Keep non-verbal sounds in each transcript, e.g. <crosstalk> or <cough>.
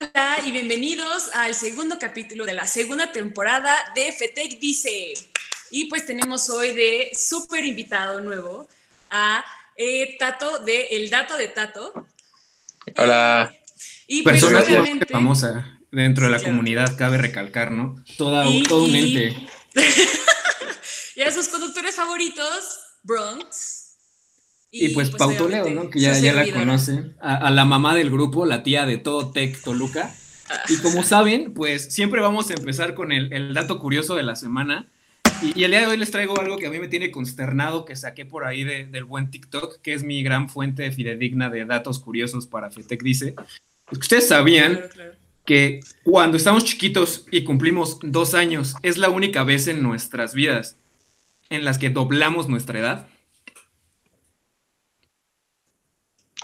Hola y bienvenidos al segundo capítulo de la segunda temporada de FETEC Dice. Y pues tenemos hoy de súper invitado nuevo a eh, Tato de El Dato de Tato. Hola. Y pues, Persona famosa dentro de la comunidad, cabe recalcar, ¿no? Toda, todo un ente. <laughs> y a sus conductores favoritos, Bronx. Y, pues, pues Pautoleo, ¿no? Que ya, ya la conocen. A, la mamá del grupo, la tía de todo Tech Toluca. Y como <laughs> saben, pues siempre vamos a empezar con el, dato curioso de la semana. Y, el día de hoy les traigo algo que a mí me tiene consternado, que saqué por ahí del buen TikTok, que es mi gran fuente fidedigna de datos curiosos para FETEC Dice. Ustedes sabían que cuando estamos chiquitos y cumplimos dos años, es la única vez en nuestras vidas en las que doblamos nuestra edad.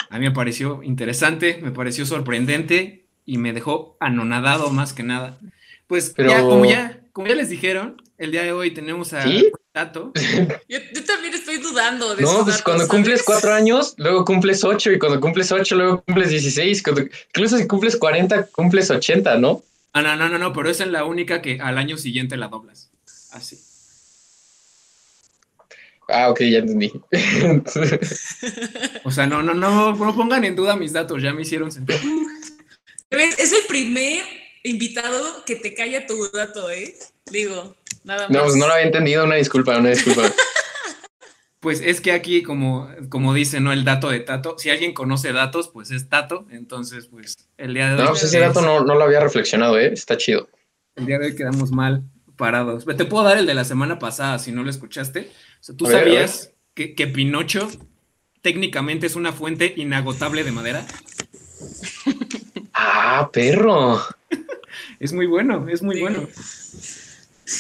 A mí me pareció interesante, me pareció sorprendente y me dejó anonadado más que nada. Pues ya, como ya, como ya les dijeron, el día de hoy tenemos a Tato. <laughs> Yo, también estoy dudando de No, pues cuando cumples cuatro años, luego cumples ocho, y cuando cumples ocho, luego cumples dieciséis. incluso si cumples cuarenta, cumples ochenta, ¿no? Ah, no, no, no, no, pero esa es la única que al año siguiente la doblas. Así. Ah, ok, ya entendí. <laughs> <laughs> o sea, no, no, no, no pongan en duda mis datos, ya me hicieron sentir. Es el primer invitado que te calla tu dato, ¿eh? Digo, nada más. No, pues no lo había entendido, una disculpa, una disculpa. <laughs> Pues es que aquí, como, como dice, ¿no? El dato de Tato. Si alguien conoce datos, pues es Tato. Entonces, pues el día de hoy. No, pues ese dato no, no, lo había reflexionado, ¿eh? Está chido. El día de hoy quedamos mal parados. Te puedo dar el de la semana pasada si no lo escuchaste. ¿Tú sabías que, que, Pinocho técnicamente es una fuente inagotable de madera? Ah, perro. es muy bueno, es muy bueno.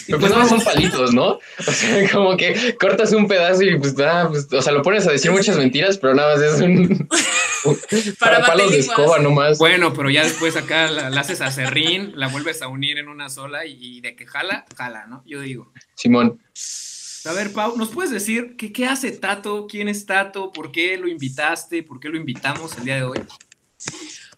Pero pues no son palitos, ¿no? O sea, como que cortas un pedazo y pues nada, pues, o sea, lo pones a decir muchas mentiras, pero nada más es un, <laughs> para, palos de escoba nomás. Bueno, pero ya después acá la, haces a serrín, la vuelves a unir en una sola y, de que jala, jala, ¿no? Yo digo. Simón. A ver, Pau, ¿nos puedes decir qué, qué hace Tato? ¿Quién es Tato? ¿Por qué lo invitaste? ¿Por qué lo invitamos el día de hoy?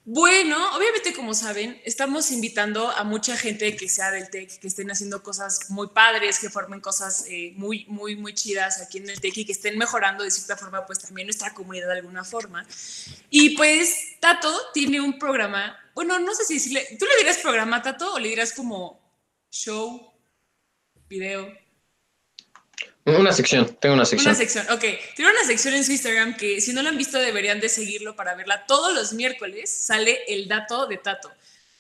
Bueno, obviamente como saben, estamos invitando a mucha gente que sea del TEC, que estén haciendo cosas muy padres, que formen cosas eh, muy, muy, muy chidas aquí en el TEC y que estén mejorando de cierta forma pues también nuestra comunidad de alguna forma. Y pues Tato tiene un programa, bueno, no sé si decirle, ¿tú le dirás programa Tato o le dirás como show, video? Una sección, tengo una sección. Una sección, ok. Tiene una sección en su Instagram que si no la han visto deberían de seguirlo para verla. Todos los miércoles sale el dato de Tato.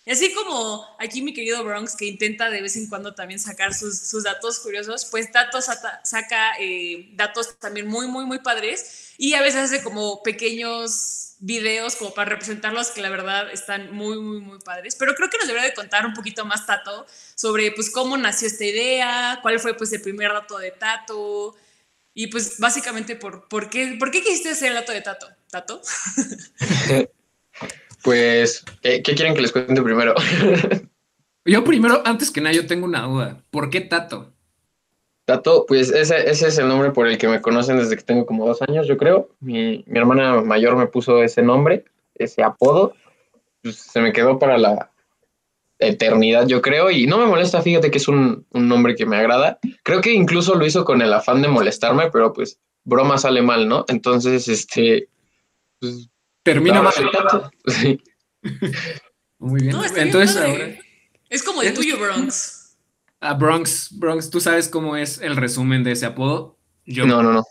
Y así como aquí mi querido Bronx, que intenta de vez en cuando también sacar sus, sus datos curiosos, pues Tato saca eh, datos también muy, muy, muy padres y a veces hace como pequeños videos como para representarlos que la verdad están muy, muy, muy padres. Pero creo que nos debería de contar un poquito más Tato sobre pues cómo nació esta idea, cuál fue pues el primer dato de Tato y pues básicamente por, por, qué, por qué quisiste hacer el dato de Tato. ¿Tato? <laughs> pues, ¿qué, quieren que les cuente primero? <laughs> yo primero, antes que nada, yo tengo una duda. ¿Por qué Tato? Tato, pues ese, ese, es el nombre por el que me conocen desde que tengo como dos años, yo creo. Mi, mi hermana mayor me puso ese nombre, ese apodo. Pues, se me quedó para la eternidad, yo creo, y no me molesta, fíjate que es un, un, nombre que me agrada. Creo que incluso lo hizo con el afán de molestarme, pero pues broma sale mal, ¿no? Entonces, este... Pues, Termina mal. <laughs> Muy bien. Entonces, ahora... Es como el tuyo, Bronx. A Bronx, Bronx, ¿tú sabes cómo es el resumen de ese apodo? Yo, no, no, no.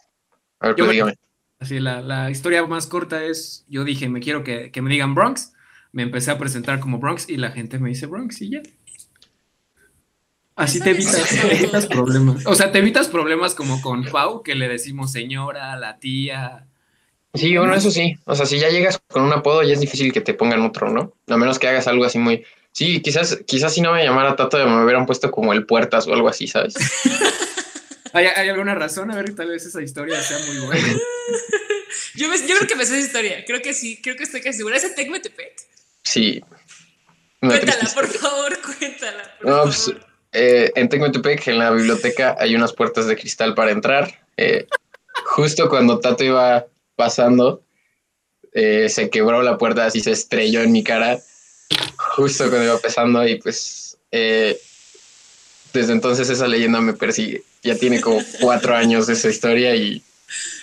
A ver, pues dígame. Así, la, la, historia más corta es, yo dije, me quiero que, que, me digan Bronx, me empecé a presentar como Bronx y la gente me dice Bronx y ya. Así <laughs> te evitas, problemas. O sea, te evitas problemas como con Pau, que le decimos señora, la tía. Sí, bueno, eso sí. O sea, si ya llegas con un apodo, ya es difícil que te pongan otro, ¿no? A menos que hagas algo así muy Sí, quizás, quizás si no me llamara Tato me hubieran puesto como el puertas o algo así, ¿sabes? <laughs> ¿Hay, alguna razón? A ver, tal vez esa historia sea muy buena. <laughs> yo, yo creo que me sé esa historia. Creo que sí, creo que estoy casi segura. ¿Es el Tecmetepec? Sí. Cuéntala, por favor, cuéntala. no, Pues, eh, en Tecmetepec, en la biblioteca, hay unas puertas de cristal para entrar. Eh, justo cuando Tato iba pasando, eh, se quebró la puerta, así se estrelló en mi cara justo cuando iba empezando y pues eh, desde entonces esa leyenda me persigue. Ya tiene como cuatro años esa historia y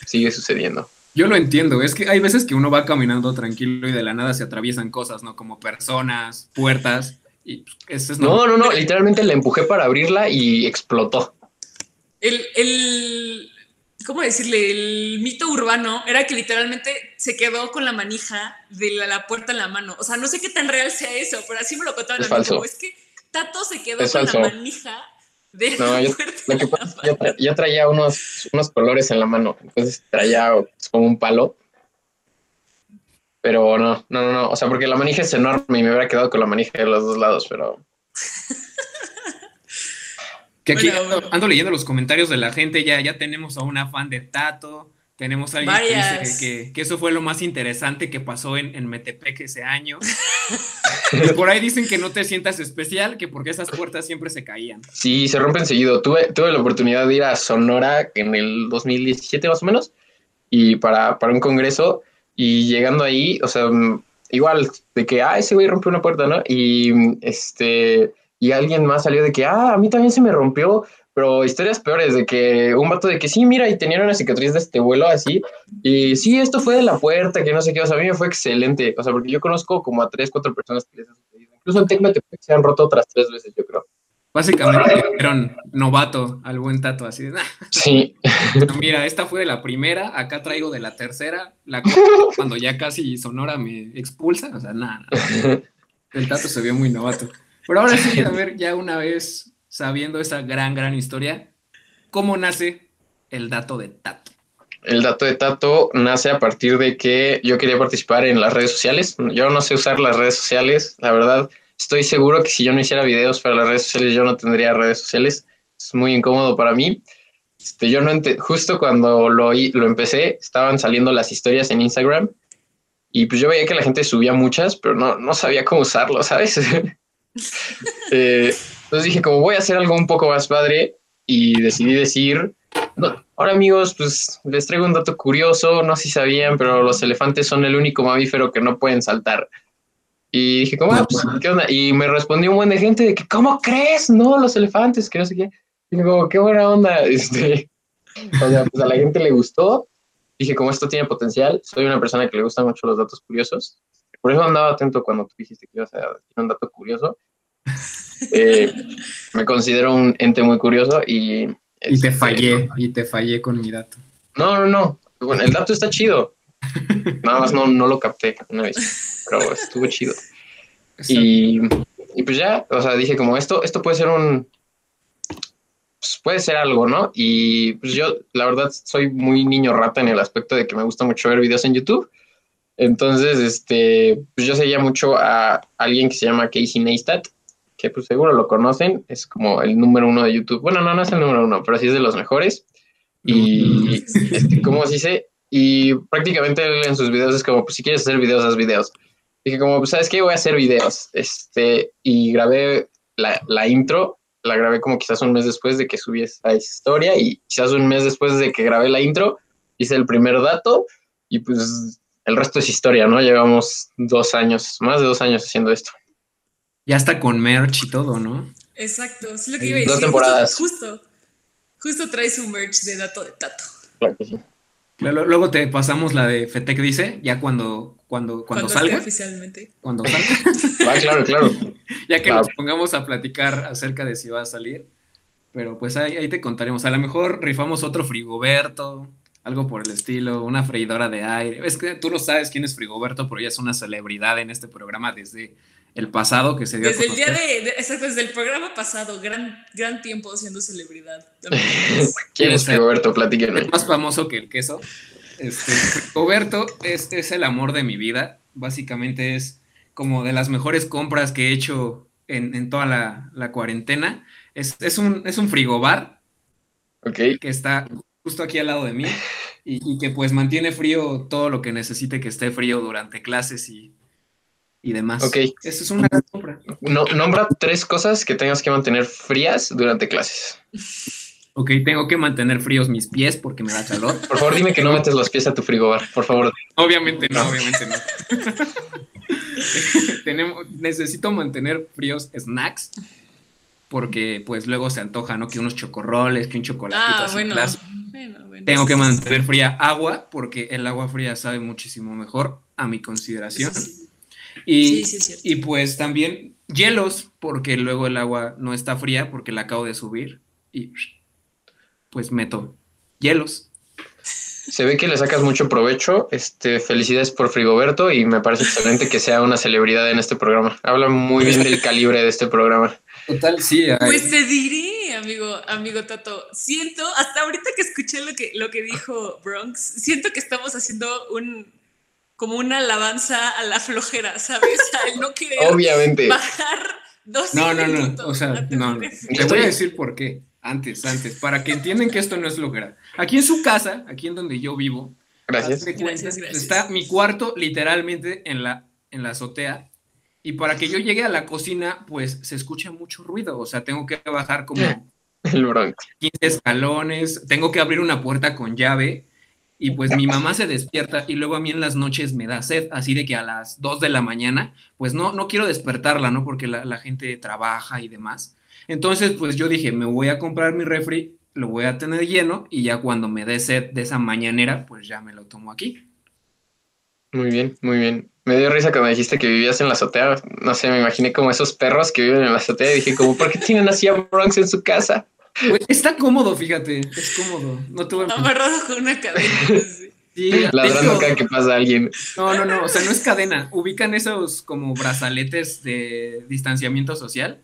sigue sucediendo. Yo lo entiendo, es que hay veces que uno va caminando tranquilo y de la nada se atraviesan cosas, ¿no? Como personas, puertas. Y es no, no, no, literalmente la empujé para abrirla y explotó. El, el, ¿cómo decirle? El mito urbano era que literalmente se quedó con la manija de la, puerta en la mano. O sea, no sé qué tan real sea eso, pero así me lo contaban es falso. Es que Tato se quedó con la manija de la yo, puerta. yo, traía unos, unos colores en la mano, entonces traía como un palo. Pero no, no, no, no. O sea, porque la manija es enorme y me hubiera quedado con la manija de los dos lados, pero. <laughs> Que aquí ando, leyendo los comentarios de la gente, ya, ya tenemos a una fan de Tato, tenemos a alguien que dice que, eso fue lo más interesante que pasó en, en Metepec ese año. y por ahí dicen que no te sientas especial, que porque esas puertas siempre se caían. Sí, se rompen seguido. Tuve, tuve la oportunidad de ir a Sonora en el 2017 más o menos, y para, para un congreso, y llegando ahí, o sea, igual de que, ah, ese güey rompió una puerta, ¿no? Y este y alguien más salió de que, ah, a mí también se me rompió, pero historias peores, de que un vato de que sí, mira, y tenía una cicatriz de este vuelo así, y sí, esto fue de la puerta, que no sé qué, o sea, a mí me fue excelente, o sea, porque yo conozco como a tres, cuatro personas que les ha sucedido, incluso en Tecmetepec se han roto otras tres veces, yo creo. Básicamente eran novato al buen tato, así de Sí. Mira, esta fue de la primera, acá traigo de la tercera, la cuando ya casi Sonora me expulsa, o sea, nada. El tato se vio muy novato. Pero ahora sí, a <laughs> ver, ya una vez sabiendo esa gran, gran historia, ¿cómo nace el dato de Tato? El dato de Tato nace a partir de que yo quería participar en las redes sociales. Yo no sé usar las redes sociales, la verdad. Estoy seguro que si yo no hiciera videos para las redes sociales, yo no tendría redes sociales. Es muy incómodo para mí. Este, yo no justo cuando lo, lo empecé, estaban saliendo las historias en Instagram y pues yo veía que la gente subía muchas, pero no, no sabía cómo usarlo, ¿sabes? <laughs> <laughs> Eh, entonces dije, como voy a hacer algo un poco más padre y decidí decir, ahora amigos, pues les traigo un dato curioso, no sé si sabían, pero los elefantes son el único mamífero que no pueden saltar. Y dije, ¿cómo? Ah, pues, ¿qué onda? Y me respondió un buen de gente de que, ¿cómo crees? No, los elefantes, que no sé qué. Y digo, qué buena onda. <laughs> Este, o sea, pues a la gente le gustó. Dije, como esto tiene potencial, soy una persona que le gustan mucho los datos curiosos. Por eso andaba atento cuando tú dijiste que ibas a decir un dato curioso. Eh, me considero un ente muy curioso y... Y te este, fallé, y te fallé con mi dato. No, no, no. Bueno, el dato está chido. <laughs> Nada más no, no lo capté una vez, pero estuvo chido. Y, y, pues ya, o sea, dije como esto, esto puede ser un... Pues puede ser algo, ¿no? Y pues yo, la verdad, soy muy niño rata en el aspecto de que me gusta mucho ver videos en YouTube. Entonces, este, pues yo seguía mucho a alguien que se llama Casey Neistat, que pues seguro lo conocen, es como el número uno de YouTube. Bueno, no, no es el número uno, pero sí es de los mejores. Y, este, ¿cómo se dice? Y prácticamente él en sus videos es como, pues si quieres hacer videos, haz videos. Dije como, pues sabes qué, voy a hacer videos. Este, y grabé la, la intro, la grabé como quizás un mes después de que subí esa historia y quizás un mes después de que grabé la intro, hice el primer dato y pues el resto es historia, ¿no? Llevamos dos años, más de dos años haciendo esto. Ya está con merch y todo, ¿no? Exacto, es lo que iba a decir. Dos temporadas. Justo, justo, traes un merch de dato de tato. Claro que sí. Luego te pasamos la de Fetec dice, ya cuando, cuando, cuando, salga. oficialmente. Cuando <laughs> salga. ah, claro, claro. <laughs> ya que nos pongamos a platicar acerca de si va a salir. Pero pues ahí, ahí te contaremos. A lo mejor rifamos otro frigoberto, algo por el estilo, una freidora de aire. Es que tú no sabes quién es Frigoberto, pero ella es una celebridad en este programa desde el pasado que se dio Desde el día de, exacto, desde el programa pasado, gran, gran tiempo siendo celebridad. <laughs> ¿Quién es Frigoberto? Platíquenme. más famoso que el queso. Este, Frigoberto es, es el amor de mi vida. Básicamente es como de las mejores compras que he hecho en, toda la, cuarentena. Es, es, un, es un frigobar okay. que está justo aquí al lado de mí y, que pues mantiene frío todo lo que necesite que esté frío durante clases y, y demás. Ok. Eso es una compra. No, nombra tres cosas que tengas que mantener frías durante clases. Ok, tengo que mantener fríos mis pies porque me da calor. Por favor, dime que no metes los pies a tu frigobar, por favor. Obviamente no, obviamente no. <laughs> tenemos, necesito mantener fríos snacks porque pues luego se antoja, ¿no? Que unos chocorroles, que un chocolatito ah, bueno, Tengo que mantener fría agua porque el agua fría sabe muchísimo mejor a mi consideración. Y, y pues también hielos porque luego el agua no está fría porque la acabo de subir y pues meto hielos. Se ve que le sacas mucho provecho. Este, felicidades por Frigoberto y me parece excelente que sea una celebridad en este programa. Habla muy bien del calibre de este programa. Total, sí. Pues te diré, amigo, amigo Tato. Siento, hasta ahorita que escuché lo que, lo que dijo Bronx, siento que estamos haciendo un como una alabanza a la flojera, ¿sabes? <laughs> No querer Obviamente. bajar dos No, no, no. O sea, no. Te voy a decir por qué. Antes, antes, para que entiendan que esto no es flojera. Aquí en su casa, aquí en donde yo vivo, gracias. gracias, está mi cuarto literalmente en la, en la azotea y para que yo llegue a la cocina, pues se escucha mucho ruido. O sea, tengo que bajar como El 15 escalones, tengo que abrir una puerta con llave. Y pues mi mamá se despierta y luego a mí en las noches me da sed, así de que a las 2 de la mañana, pues no, no quiero despertarla, ¿no? Porque la, la gente trabaja y demás. Entonces, pues yo dije, me voy a comprar mi refri, lo voy a tener lleno y ya cuando me dé sed de esa mañanera, pues ya me lo tomo aquí. Muy bien, muy bien. Me dio risa cuando dijiste que vivías en la azotea. No sé, me imaginé como esos perros que viven en la azotea y dije como, ¿por qué tienen así a Bronx en su casa? Pues, está cómodo, fíjate, es cómodo. No tuve... Amarrado con una cadena. <laughs> Sí, ladrando cada que pasa alguien. No, no, no, o sea, no es cadena. Ubican esos como brazaletes de distanciamiento social.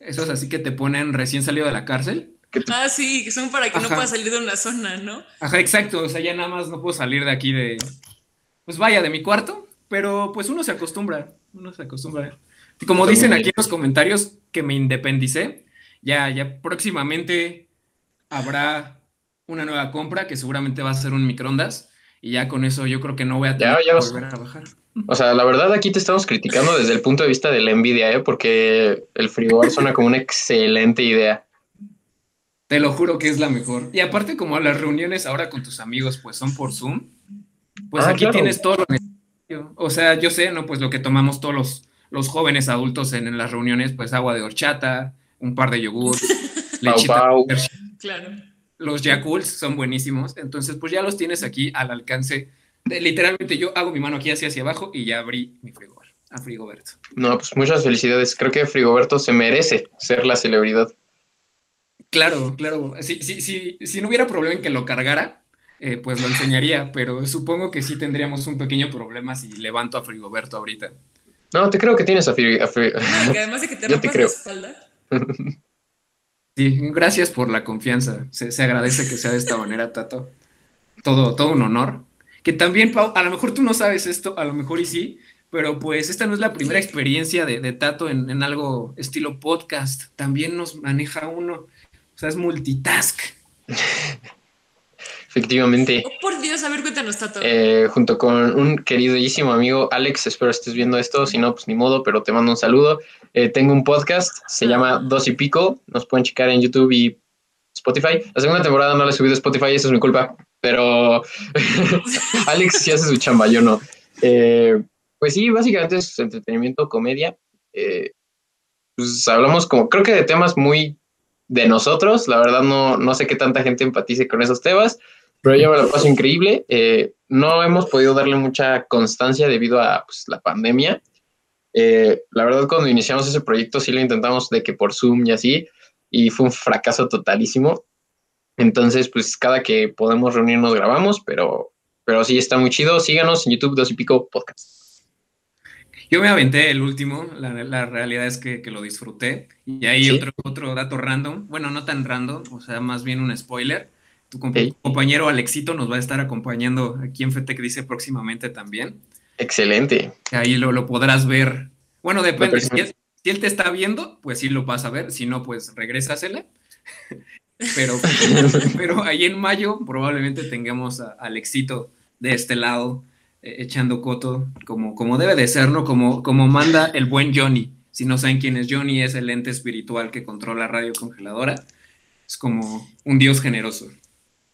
Esos así que te ponen recién salido de la cárcel. Ah, sí, que son para que no puedas salir de una zona, ¿no? Ajá, exacto. O sea, ya nada más no puedo salir de aquí de. Pues vaya, de mi cuarto pero pues uno se acostumbra, uno se acostumbra. Como dicen aquí en los comentarios que me independicé, ya, ya próximamente habrá una nueva compra que seguramente va a ser un microondas y ya con eso yo creo que no voy a tener que volver a bajar. O sea, la verdad aquí te estamos criticando desde el punto de vista de la envidia, ¿eh? porque el frigobar suena como una excelente idea. Te lo juro que es la mejor. Y aparte como las reuniones ahora con tus amigos pues son por Zoom, pues ah, aquí tienes todo lo necesario o sea, yo sé, ¿no? Pues lo que tomamos todos los, los jóvenes adultos en, las reuniones, pues agua de horchata, un par de yogur, <laughs> lechita. Claro. Los Yakults son buenísimos. Entonces, pues ya los tienes aquí al alcance. literalmente yo hago mi mano aquí hacia, hacia abajo y ya abrí mi frigobar a Frigoberto. No, pues muchas felicidades. Creo que Frigoberto se merece ser la celebridad. Claro, claro. Si, si, si, si no hubiera problema en que lo cargara, eh, pues lo enseñaría, pero supongo que sí tendríamos un pequeño problema si levanto a Frigoberto ahorita. No, te creo que tienes a, Frigoberto. <laughs> además de que te rompas la espalda. <laughs> Sí, gracias por la confianza. Se, agradece que sea de esta manera, Tato. Todo, todo un honor. Que también, Pau, a lo mejor tú no sabes esto, a lo mejor y sí, pero pues esta no es la primera experiencia de, Tato en, en, algo estilo podcast. También nos maneja uno. O sea, es multitask. <laughs> Efectivamente. Oh, por Dios, a ver, cuéntanos, Tato. Eh, junto con un queridísimo amigo Alex, espero estés viendo esto, si no, pues ni modo, pero te mando un saludo. Eh, tengo un podcast, se llama Dos y Pico, nos pueden checar en YouTube y Spotify. La segunda temporada no la he subido a Spotify, eso es mi culpa, pero <laughs> Alex sí hace su chamba, yo no. Eh, pues sí, básicamente es entretenimiento, comedia. pues hablamos como, creo que de temas muy de nosotros, la verdad no, no sé qué tanta gente empatice con esos temas, pero yo me lo paso increíble. Eh, no hemos podido darle mucha constancia debido a pues, la pandemia. Eh, la verdad, cuando iniciamos ese proyecto, sí lo intentamos de que por Zoom y así, y fue un fracaso totalísimo. Entonces, pues cada que podemos reunirnos grabamos, pero, pero sí está muy chido. Síganos en YouTube, dos y pico podcast. Yo me aventé el último, la, realidad es que, lo disfruté. Y hay otro, otro dato random, bueno, no tan random, o sea, más bien un spoiler tu compañero Alexito nos va a estar acompañando aquí en FETEC, dice próximamente también. Excelente. Ahí lo, podrás ver. Bueno, depende. Si él, te está viendo, pues sí lo vas a ver. Si no, pues regrésasele. <laughs> pero, <laughs> pero ahí en mayo probablemente tengamos a Alexito de este lado eh, echando coto como, como debe de ser, ¿no? Como, como manda el buen Johnny. Si no saben quién es Johnny, es el ente espiritual que controla Radio Congeladora. Es como un dios generoso.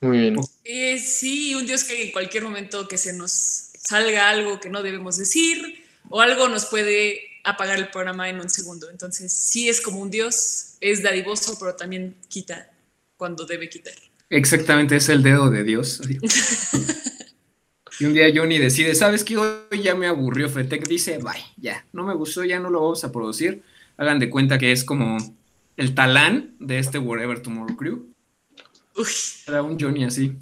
Muy bien. Eh, sí, un Dios que en cualquier momento que se nos salga algo que no debemos decir o algo nos puede apagar el programa en un segundo. Entonces, sí es como un dios, es dadivoso, pero también quita cuando debe quitar. Exactamente, es el dedo de Dios. <laughs> y un día Johnny decide, ¿sabes qué? Hoy ya me aburrió Fetec, dice, bye, ya, no me gustó, ya no lo vamos a producir. Hagan de cuenta que es como el talán de este Whatever Tomorrow Crew. Era un Johnny así.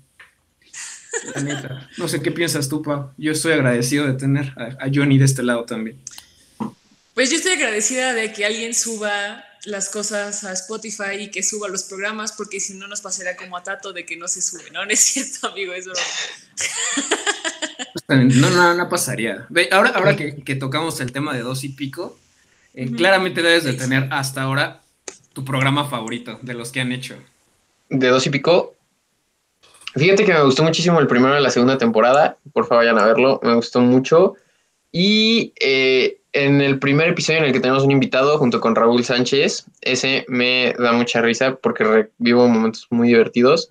No sé qué piensas tú, Pau. Yo estoy agradecido de tener a, Johnny de este lado también. Pues yo estoy agradecida de que alguien suba las cosas a Spotify y que suba los programas, porque si no nos pasará como a Tato de que no se sube, ¿no? <laughs> No es cierto, amigo, eso no. No, no, pasaría. Ahora, ahora que, tocamos el tema de dos y pico, eh, claramente debes de tener hasta ahora tu programa favorito de los que han hecho. De dos y pico, Fíjate que me gustó muchísimo el primero de la segunda temporada. Por favor, vayan a verlo. Me gustó mucho. Y eh, en el primer episodio en el que tenemos un invitado junto con Raúl Sánchez, ese me da mucha risa porque vivo momentos muy divertidos.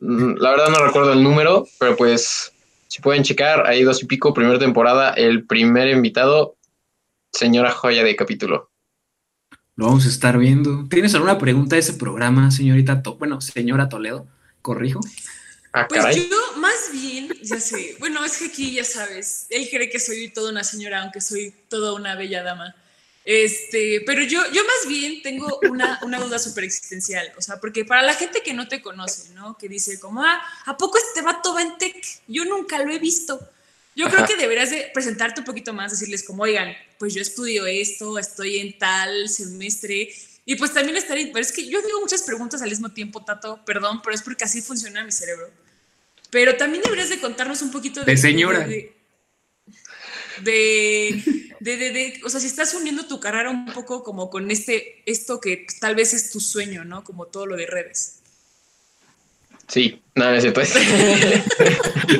Mm, la verdad no recuerdo el número, pero pues si pueden checar, ahí dos y pico, primera temporada, el primer invitado, señora joya de capítulo. Lo vamos a estar viendo. ¿Tienes alguna pregunta de ese programa, señorita? bueno, señora Toledo, corrijo. Ah, pues yo más bien, ya sé, bueno, es que aquí ya sabes, él cree que soy toda una señora, aunque soy toda una bella dama. Este, pero yo, yo más bien tengo una, una duda súper existencial, o sea, porque para la gente que no te conoce, ¿no? Que dice como, ah, ¿a poco este vato va en tech? Yo nunca lo he visto. Yo creo que deberías de presentarte un poquito más, decirles como, oigan, pues yo estudio esto, estoy en tal semestre, y pues también estaría, pero es que yo digo muchas preguntas al mismo tiempo, Tato, perdón, pero es porque así funciona mi cerebro. Pero también deberías de contarnos un poquito de... De señora. De, de, de, o sea, si estás uniendo tu carrera un poco como con este, esto que tal vez es tu sueño, ¿no? Como todo lo de redes. Sí, nada, ese pues.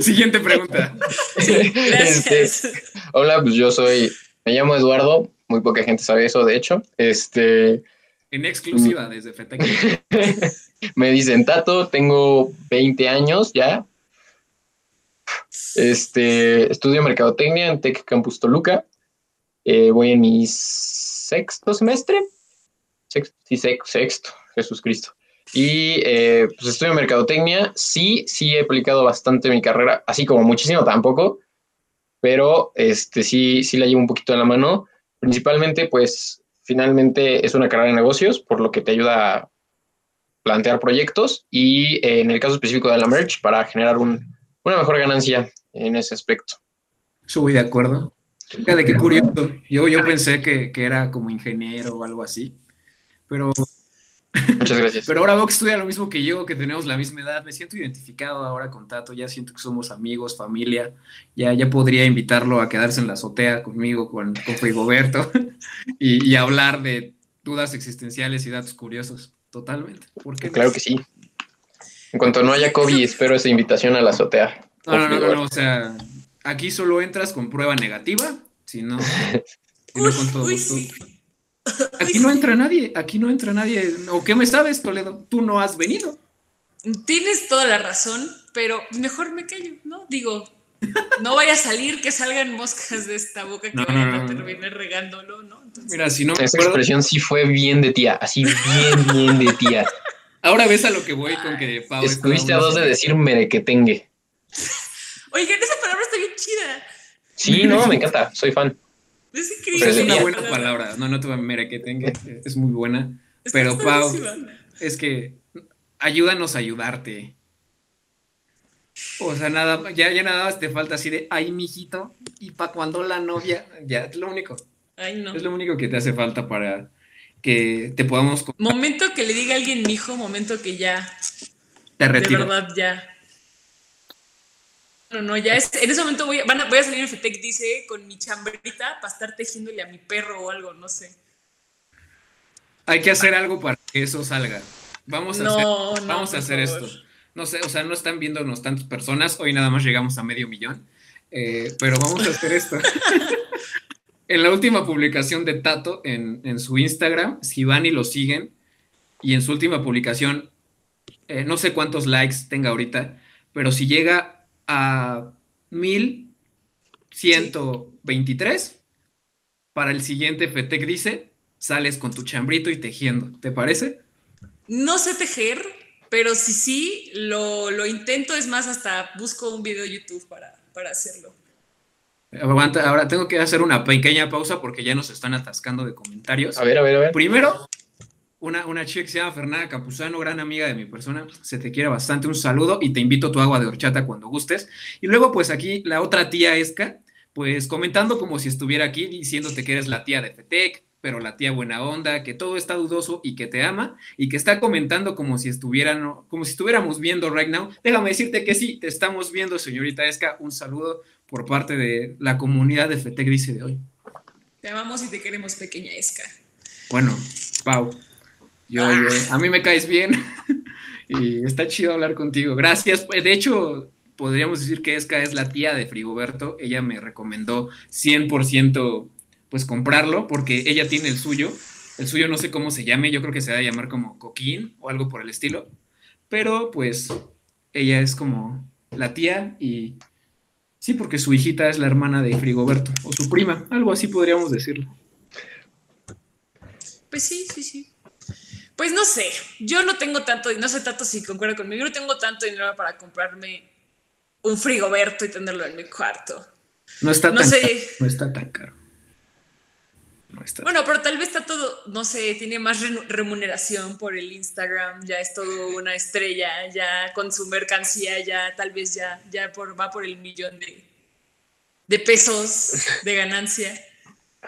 Siguiente pregunta. gracias. Este, hola, pues yo soy, me llamo Eduardo, muy poca gente sabe eso, de hecho. Este, en exclusiva desde FETEC. <laughs> Me dicen, Tato, tengo 20 años ya. Este, estudio mercadotecnia en Tech Campus Toluca. Eh, voy en mi sexto semestre. Sexto, sí, sexto, Jesús Cristo. Y eh, pues estudio mercadotecnia. Sí, sí he aplicado bastante mi carrera, así como muchísimo tampoco, pero este, sí, sí la llevo un poquito en la mano. Principalmente, pues Finalmente es una carrera de negocios, por lo que te ayuda a plantear proyectos y eh, en el caso específico de la merch para generar una mejor ganancia en ese aspecto. Estoy de acuerdo. de qué curioso. Yo, yo pensé que, que, era como ingeniero o algo así, pero Muchas <laughs> gracias. Pero ahora Vox estudia lo mismo que yo, que tenemos la misma edad. Me siento identificado ahora con Tato, ya siento que somos amigos, familia. Ya, ya podría invitarlo a quedarse en la azotea conmigo, con, con Frigoberto, <laughs> y, y, hablar de dudas existenciales y datos curiosos. Totalmente. claro que sí. En cuanto no haya COVID, espero esa invitación a la azotea. No, no, no, o sea, aquí solo entras con prueba negativa, si no, <laughs> si no con todo. <laughs> Aquí no entra nadie, aquí no entra nadie. ¿O qué me sabes, Toledo? Tú no has venido. Tienes toda la razón, pero mejor me callo, ¿no? Digo, no vaya a salir que salgan moscas de esta boca que no, vayan a terminar regándolo, ¿no? Mira, si no. Esa expresión sí fue bien de tía, así bien, bien de tía. Ahora ves a lo que voy con que Pau. Estuviste a dos de decirme de que tengue. <laughs> Oigan, esa palabra está bien chida. Sí, no, me encanta, soy fan. Es una buena palabra. No, no te voy a que tenga. Es muy buena. pero, Pau, es que ayúdanos a ayudarte. O sea, nada, ya, ya nada más te falta así de, ay, mijito, y para cuando la novia, ya es lo único. Ay, no. Es lo único que te hace falta para que te podamos. Momento que le diga a alguien mijo, momento que ya. Te retiro. De verdad, ya. No, no, ya es, en ese momento voy a, voy a salir en FETEC, dice, con mi chambrita para estar tejiéndole a mi perro o algo, no sé. Hay que hacer algo para que eso salga. Vamos a hacer, vamos a hacer esto. No sé, o sea, no están viéndonos tantas personas, hoy nada más llegamos a medio millón, eh, pero vamos a hacer esto. <laughs> en la última publicación de Tato en, en, su Instagram, si van y lo siguen, y en su última publicación, eh, no sé cuántos likes tenga ahorita, pero si llega a 1123, para el siguiente FETEC dice, sales con tu chambrito y tejiendo. ¿Te parece? No sé tejer, pero si sí, lo, intento. Es más, hasta busco un video de YouTube para, para hacerlo. Aguanta, ahora tengo que hacer una pequeña pausa porque ya nos están atascando de comentarios. A ver, a ver, a ver. Primero, una, una chica que se llama Fernanda Capuzano, gran amiga de mi persona, se te quiere bastante, un saludo y te invito a tu agua de horchata cuando gustes. Y luego, pues aquí la otra tía Esca, pues comentando como si estuviera aquí, diciéndote que eres la tía de FETEC, pero la tía buena onda, que todo está dudoso y que te ama, y que está comentando como si estuvieran, como si estuviéramos viendo right now. Déjame decirte que sí, te estamos viendo, señorita Esca. Un saludo por parte de la comunidad de FETEC dice de hoy. Te amamos y te queremos, pequeña Esca. Bueno, Pau, a mí me caes bien <laughs> y está chido hablar contigo. Gracias. De hecho, podríamos decir que Esca es la tía de Frigoberto. Ella me recomendó 100% pues comprarlo porque ella tiene el suyo. El suyo no sé cómo se llame, yo creo que se va a llamar como Coquín o algo por el estilo. Pero pues ella es como la tía y Sí, porque su hijita es la hermana de Frigoberto, o su prima, algo así podríamos decirlo. Pues sí, sí, sí. Pues no sé, yo no tengo tanto, no sé tanto si concuerdo conmigo, yo no tengo tanto dinero para comprarme un frigoberto y tenerlo en mi cuarto. No está tan caro. No está tan caro. bueno, pero tal vez está todo, no sé, tiene más remuneración por el Instagram, ya es todo una estrella, ya con su mercancía, ya tal vez ya, ya por, va por el millón de, de pesos de ganancia.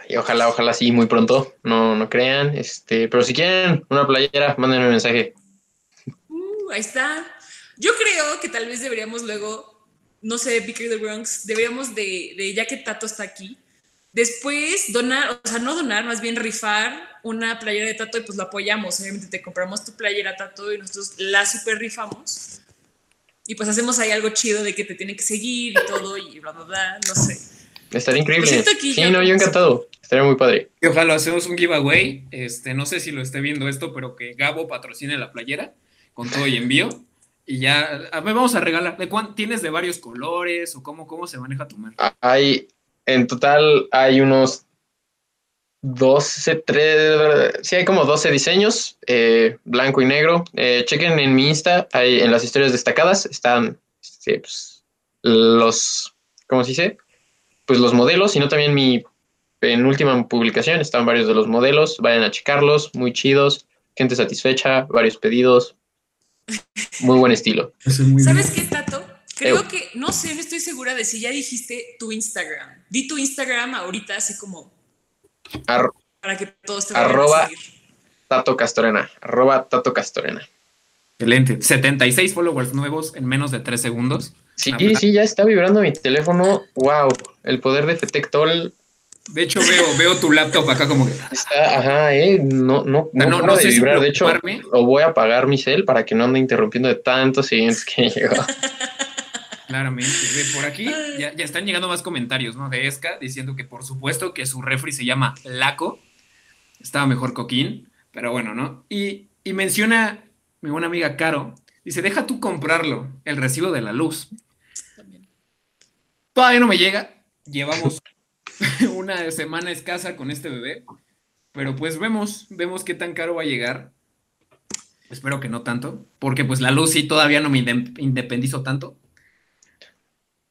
Y ojalá, ojalá sí, muy pronto, no, no crean. Este, pero si quieren una playera, mándenme un mensaje. Uh, ahí está. Yo creo que tal vez deberíamos luego, no sé, Vicky the Bronx, deberíamos de, de, ya que Tato está aquí, Después donar, o sea, no donar, más bien rifar una playera de Tato y pues lo apoyamos. Obviamente te compramos tu playera Tato y nosotros la super rifamos. Y pues hacemos ahí algo chido de que te tiene que seguir y todo y bla, no sé. Estaría increíble. sí, no, yo encantado. Estaría muy padre. Y ojalá hacemos un giveaway. Este, no sé si lo esté viendo esto, pero que Gabo patrocine la playera con todo y envío. Y ya, a ver, vamos a regalar. ¿De ¿Tienes de varios colores o cómo, cómo se maneja tu marca? Hay, en total hay unos 12, 3, sí hay como 12 diseños, eh, blanco y negro. Eh, chequen en mi Insta, hay, en las historias destacadas están pues, los, ¿cómo se dice? Pues los modelos, sino también mi penúltima publicación, están varios de los modelos, vayan a checarlos, muy chidos, gente satisfecha, varios pedidos, muy buen estilo. <laughs> ¿Sabes qué, Tato? Creo que, no sé, no estoy segura de si ya dijiste tu Instagram. Di tu Instagram ahorita, así como. para que todos te Arroba Tato Castorena. Arroba Tato Castorena. Excelente. 76 followers nuevos en menos de 3 segundos. Sí, sí, ya está vibrando mi teléfono. Wow, el poder de Fetectol. De hecho, veo, veo tu laptop acá como que. Está, ajá, eh. No, no, no, no, no de vibrar. de hecho, lo voy a apagar mi cel para que no ande interrumpiendo de tantos siguientes que llegó. <laughs> Claramente. Por aquí ya, están llegando más comentarios, ¿no? De Esca diciendo que por supuesto que su refri se llama Laco. Estaba mejor Coquín, pero bueno, ¿no? Y, menciona mi buena amiga Caro. Dice, deja tú comprarlo, el recibo de la luz. Todavía no me llega. Llevamos <laughs> una semana escasa con este bebé. Pero pues vemos, vemos qué tan caro va a llegar. Espero que no tanto, porque pues la luz sí todavía no me independizo tanto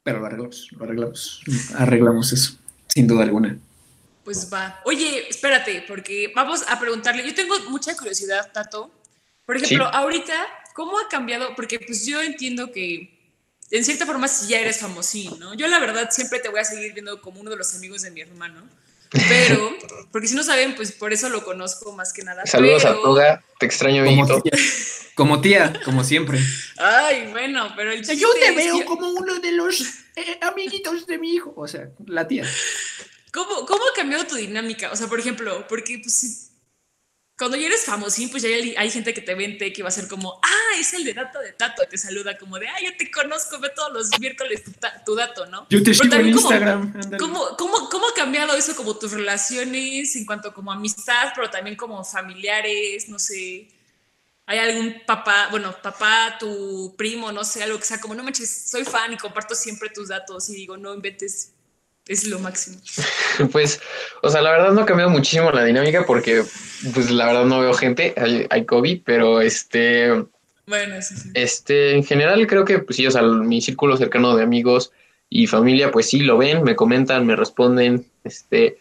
pero lo arreglamos, lo arreglamos, arreglamos eso, sin duda alguna. Pues va. Oye, espérate, porque vamos a preguntarle. Yo tengo mucha curiosidad, Tato. Por ejemplo, ahorita, ¿cómo ha cambiado? Porque pues yo entiendo que en cierta forma si ya eres famosín, ¿no? Yo la verdad siempre te voy a seguir viendo como uno de los amigos de mi hermano. Pero, <laughs> porque si no saben, pues por eso lo conozco más que nada. Saludos a Toga, te extraño, como tía, como tía, como siempre. Ay, bueno, pero el Yo te veo como uno de los eh, amiguitos de mi hijo, o sea, la tía. ¿Cómo, ¿Cómo ha cambiado tu dinámica? O sea, por ejemplo, porque pues cuando ya eres famosín, pues ya hay, gente que te vente que va a ser como, ah, es el de dato de Tato, te saluda como de, ah, yo te conozco, ve todos los miércoles tu, dato, ¿no? Yo te sigo en Instagram. ¿cómo, cómo, cómo, ha cambiado eso como tus relaciones en cuanto como amistad, pero también como familiares, no sé? ¿Hay algún papá, bueno, papá, tu primo, no sé, algo que sea como, no manches, soy fan y comparto siempre tus datos y digo, no inventes es lo máximo. <laughs> Pues, o sea, la verdad no ha cambiado muchísimo la dinámica porque, pues, la verdad no veo gente, hay, hay COVID, pero este... Bueno, sí, sí. Este, en general creo que, pues sí, o sea, mi círculo cercano de amigos y familia, pues sí, lo ven, me comentan, me responden, este...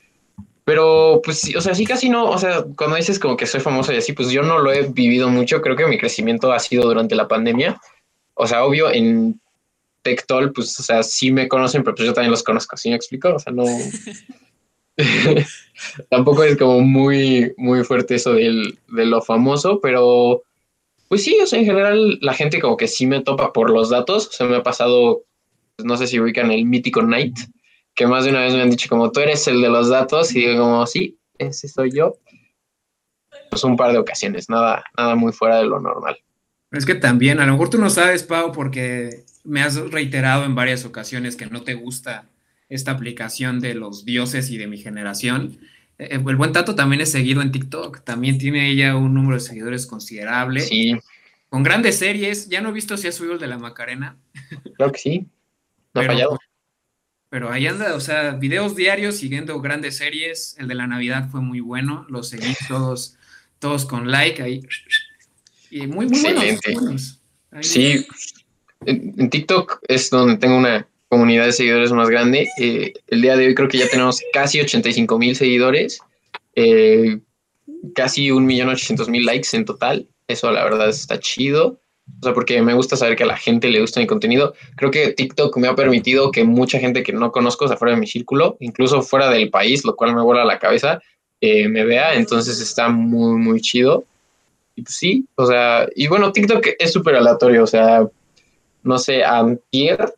Pero, pues, sí, o sea, sí, casi no, o sea, cuando dices como que soy famoso y así, pues yo no lo he vivido mucho, creo que mi crecimiento ha sido durante la pandemia. O sea, obvio, en Tectol, pues, o sea, sí me conocen, pero pues yo también los conozco, ¿sí me explico? O sea, no... <laughs> Tampoco es como muy, muy fuerte eso del, de lo famoso, pero pues sí, o sea, en general la gente como que sí me topa por los datos. O sea, me ha pasado, pues, no sé si ubican el mítico Night, que más de una vez me han dicho como tú eres el de los datos y digo como sí, ese soy yo. Pues un par de ocasiones, nada, nada muy fuera de lo normal. Es que también, a lo mejor tú no sabes, Pau, porque me has reiterado en varias ocasiones que no te gusta esta aplicación de los dioses y de mi generación. Eh, el buen Tato también es seguido en TikTok, también tiene ella un número de seguidores considerable. Sí. Con grandes series, ya no he visto si ha subido el de la Macarena. Creo que sí. No ha Pero- fallado. Pero ahí anda, o sea, videos diarios siguiendo grandes series. El de la Navidad fue muy bueno, los seguí todos, todos con like ahí. Y muy, muy buenos, Excelente. muy buenos. Ahí- Sí, en, TikTok es donde tengo una comunidad de seguidores más grande. Eh, el día de hoy creo que ya tenemos casi 85 mil seguidores, eh, casi 1.800.000 likes en total. Eso la verdad está chido. O sea, porque me gusta saber que a la gente le gusta mi contenido. Creo que TikTok me ha permitido que mucha gente que no conozco, o sea, fuera de mi círculo, incluso fuera del país, lo cual me vuela la cabeza, eh, me vea. Entonces está muy, muy chido. Pues sí, o sea, y bueno, TikTok es súper aleatorio, o sea, no sé, antier,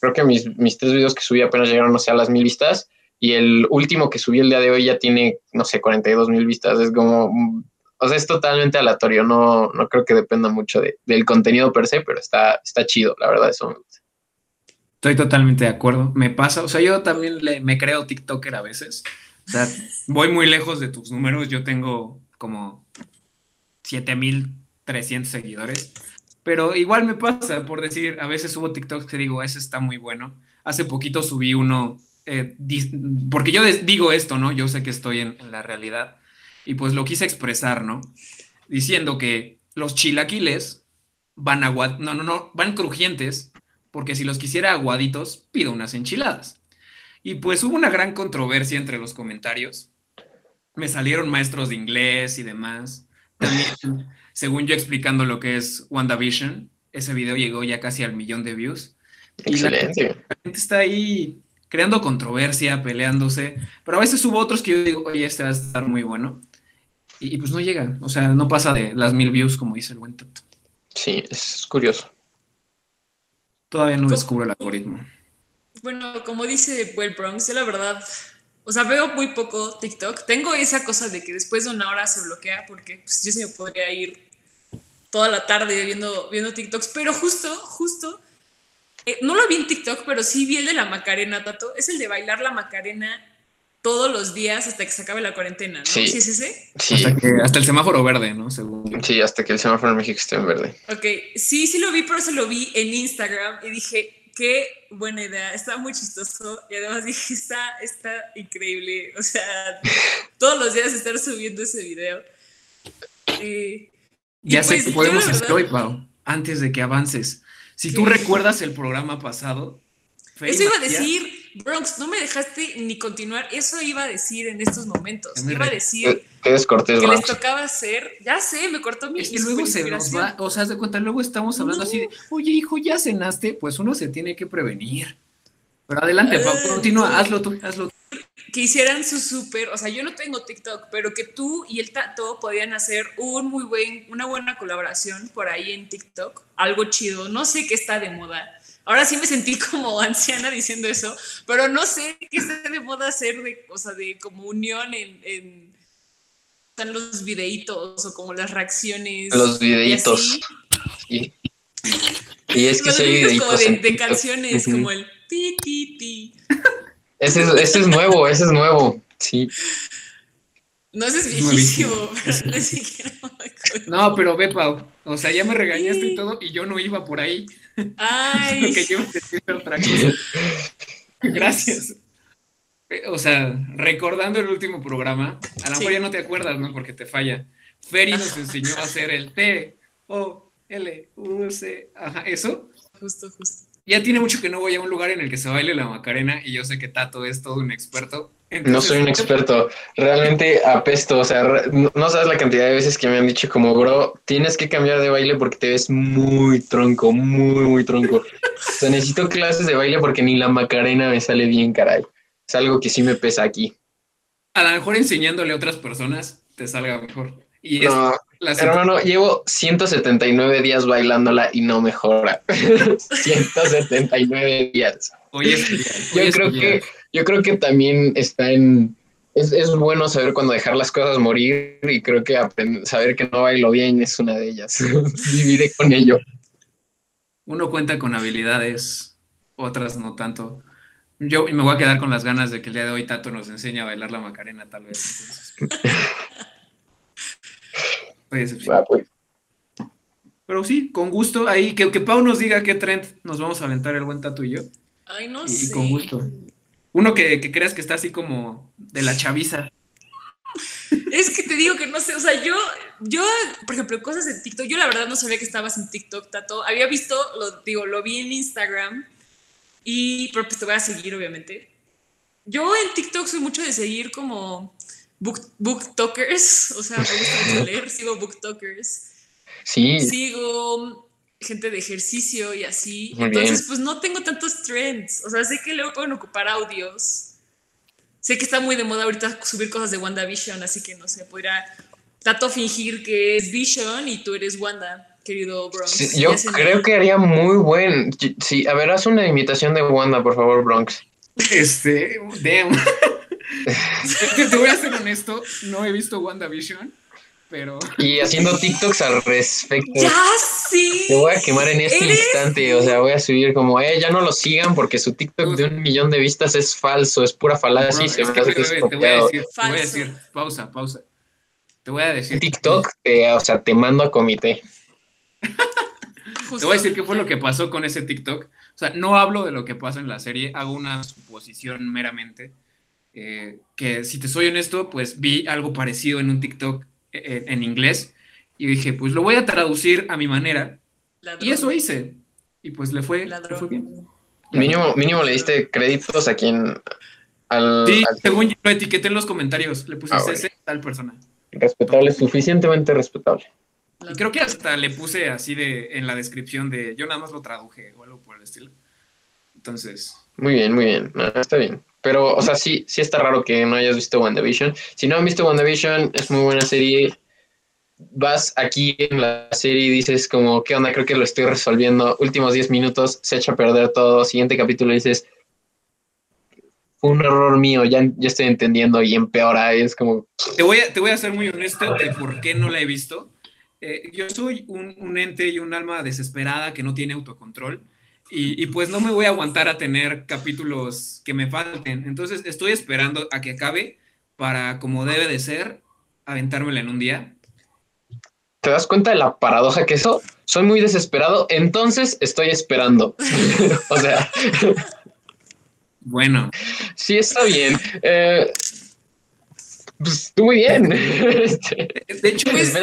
creo que mis, mis tres videos que subí apenas llegaron, no sé, a las mil vistas, y el último que subí el día de hoy ya tiene, no sé, 42 mil vistas, es como, mm, o sea, es totalmente aleatorio, no, no creo que dependa mucho de- del contenido per se, pero está, está chido, la verdad, eso me gusta. Estoy totalmente de acuerdo. Me pasa, o sea, yo también le- me creo TikToker a veces. O sea, <laughs> voy muy lejos de tus números. Yo tengo como 7300 seguidores. Pero igual me pasa, por decir, a veces subo TikToks que digo, ese está muy bueno. Hace poquito subí uno, eh, porque yo digo esto, ¿no? Yo sé que estoy en, la realidad. Y pues lo quise expresar, ¿no? Diciendo que los chilaquiles van agua, no, no, no, van crujientes, porque si los quisiera aguaditos, pido unas enchiladas. Y pues hubo una gran controversia entre los comentarios. Me salieron maestros de inglés y demás. También, <laughs> según yo explicando lo que es WandaVision, ese video llegó ya casi al millón de views. Y la- Excelente. la gente está ahí creando controversia, peleándose, pero a veces hubo otros que yo digo, oye, este va a estar muy bueno. Y, y pues no llega, o sea, no pasa de las mil views, como dice el buen Tato. Sí, es curioso. Todavía no descubro el algoritmo. Bueno, como dice Will Bronx, yo la verdad, o sea, veo muy poco TikTok. Tengo esa cosa de que después de una hora se bloquea porque pues, yo sí me podría ir toda la tarde viendo, viendo TikToks, pero justo, justo, eh, no lo vi en TikTok, pero sí vi el de la Macarena, Tato. Es el de bailar la Macarena todos los días hasta que se acabe la cuarentena, ¿no? Sí. ¿Sí es ese? Sí, Hasta, que, hasta el semáforo verde, ¿no? Según. sí, hasta que el semáforo en México esté en verde. Ok, sí, sí lo vi, pero se lo vi en Instagram y dije, qué buena idea, está muy chistoso y además dije, está, está increíble, o sea, <laughs> todos los días estar subiendo ese video. Eh, y Ya sé que podemos verdad- hoy, Pau, antes de que avances. Si tú recuerdas el programa pasado, Fe y Eso iba a decir, Bronx, no me dejaste ni continuar, eso iba a decir en estos momentos, iba a decir descortés, que les tocaba hacer, ya sé, me cortó mi que luego se nos va, o sea, haz de cuenta, luego estamos hablando así de, oye, hijo, ¿ya cenaste? Pues uno se tiene que prevenir. Pero adelante, Pau, Ah, continúa, hazlo tú, hazlo tú. Que hicieran su súper, o sea, yo no tengo TikTok, pero que tú y el Tato podían hacer un muy buen, una buena colaboración por ahí en TikTok, algo chido, no sé qué está de moda. Ahora sí me sentí <laughs> como anciana diciendo eso, pero no sé qué está de moda hacer de, o sea, de como unión en, en están los videitos o como las reacciones. Los videitos. Y, y es <laughs> que hay videitos de, de canciones, como el ti, ti, ti. Ese es, ese es nuevo, ese es nuevo. Sí. No, ese es viejísimo, pero <laughs> ni siquiera me acuerdo. No, pero ve, Pau, o sea, ya me regañaste y todo, y yo no iba por ahí, <laughs> Ay, que yo otra cosa. Gracias. eh, o sea, recordando el último programa, a lo mejor ya no te acuerdas, ¿no? Porque te falla. Ferry nos enseñó a hacer el T, O, L, U, C, ajá, eso. Justo, justo. Ya tiene mucho que no voy a un lugar en el que se baile la Macarena y yo sé que Tato es todo un experto. no soy un experto, realmente apesto, o sea, no sabes la cantidad de veces que me han dicho como, bro, tienes que cambiar de baile porque te ves muy tronco, muy, muy tronco. o sea, necesito clases de baile porque ni la Macarena me sale bien, caray. Es algo que sí me pesa aquí. A lo mejor enseñándole a otras personas te salga mejor. Y no, hermano, llevo 179 días bailándola y no mejora. <laughs> 179 días. Oye, yo creo que yo creo que también está en es, es, bueno saber cuándo dejar las cosas morir y creo que saber que no bailo bien es una de ellas. <laughs> Viviré con ello. Uno cuenta con habilidades, otras no tanto. Yo me voy a quedar con las ganas de que el día de hoy Tato nos enseñe a bailar la Macarena, tal vez. <laughs> Pues, Pero sí, con gusto. Ahí, que, que Pau nos diga qué trend nos vamos a aventar el buen Tato y yo. Ay, no y, sé. Y con gusto. Uno que, que creas que está así como de la chaviza. Es que te digo que no sé, o sea, yo, yo, por ejemplo, cosas en TikTok, yo la verdad no sabía que estabas en TikTok, Tato. Había visto, lo digo, lo vi en Instagram y, pero pues te voy a seguir, obviamente. Yo en TikTok soy mucho de seguir como book, booktokers, <laughs> o sea, me gusta mucho <laughs> leer, sigo booktokers. Sí. Sigo gente de ejercicio y así. Entonces, pues no tengo tantos trends. O sea, sé que luego pueden ocupar audios. Sé que está muy de moda ahorita subir cosas de WandaVision, así que no sé, podría trato fingir que es Vision y tú eres Wanda, querido Bronx. Sí, yo creo que haría muy buen. Sí, a ver, haz una imitación de Wanda, por favor, Bronx. Este, damn. <laughs> <laughs> te, te voy a ser honesto, no he visto WandaVision pero... Y haciendo TikToks al respecto. ¡Ya sí! Te voy a quemar en este instante, o sea, voy a subir como, eh, ya no lo sigan porque su TikTok de un millón de vistas es falso, es pura falacia y se me hace que es te voy a decir, te voy a decir, pausa, pausa. Te voy a decir. TikTok, o sea, te mando a comité. te voy a decir qué fue lo que pasó con ese TikTok. O sea, no hablo de lo que pasa en la serie, hago una suposición meramente. Eh, que si te soy honesto, pues vi algo parecido en un TikTok en, inglés y dije, pues lo voy a traducir a mi manera. Y eso hice. Y pues le fue, bien. Mínimo, mínimo le diste créditos a quien... Al, sí, según yo lo etiqueté en los comentarios, le puse ah, CC tal persona. Respetable, suficientemente respetable. Y creo que hasta le puse así de en la descripción de yo nada más lo traduje o algo por el estilo. Entonces. Muy bien, muy bien. está bien. Pero, o sea, sí, sí está raro que no hayas visto WandaVision. Si no han visto WandaVision, es muy buena serie. Vas aquí en la serie y dices como, ¿qué onda? Creo que lo estoy resolviendo. Últimos 10 minutos, se echa a perder todo. Siguiente capítulo dices, un error mío, ya, ya estoy entendiendo y empeora. Es como... Te voy a, te voy a ser muy honesto de por qué no la he visto. Eh, yo soy un, un ente y un alma desesperada que no tiene autocontrol y, pues no me voy a aguantar a tener capítulos que me falten. Entonces estoy esperando a que acabe para, como debe de ser, aventármela en un día. ¿Te das cuenta de la paradoja que eso? Soy muy desesperado, entonces estoy esperando. <laughs> o sea. Bueno. Sí, está bien. Eh, pues muy bien. de hecho, pues,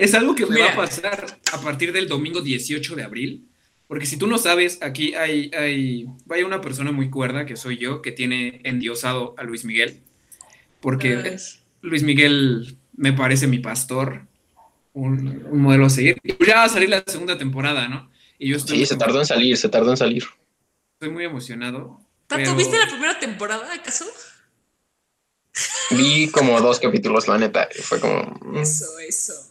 es algo que me va a pasar a partir del domingo 18 de abril porque si tú no sabes, aquí hay, hay, vaya una persona muy cuerda, que soy yo, que tiene endiosado a Luis Miguel. Porque Luis Miguel me parece mi pastor, un, modelo a seguir. Y ya va a salir la segunda temporada, ¿no? Y yo estoy sí, se tardó en salir, se tardó en salir. Estoy muy emocionado. ¿Tanto viste la primera temporada, acaso? Vi como dos capítulos, la neta. Fue como. Mm. Eso, eso.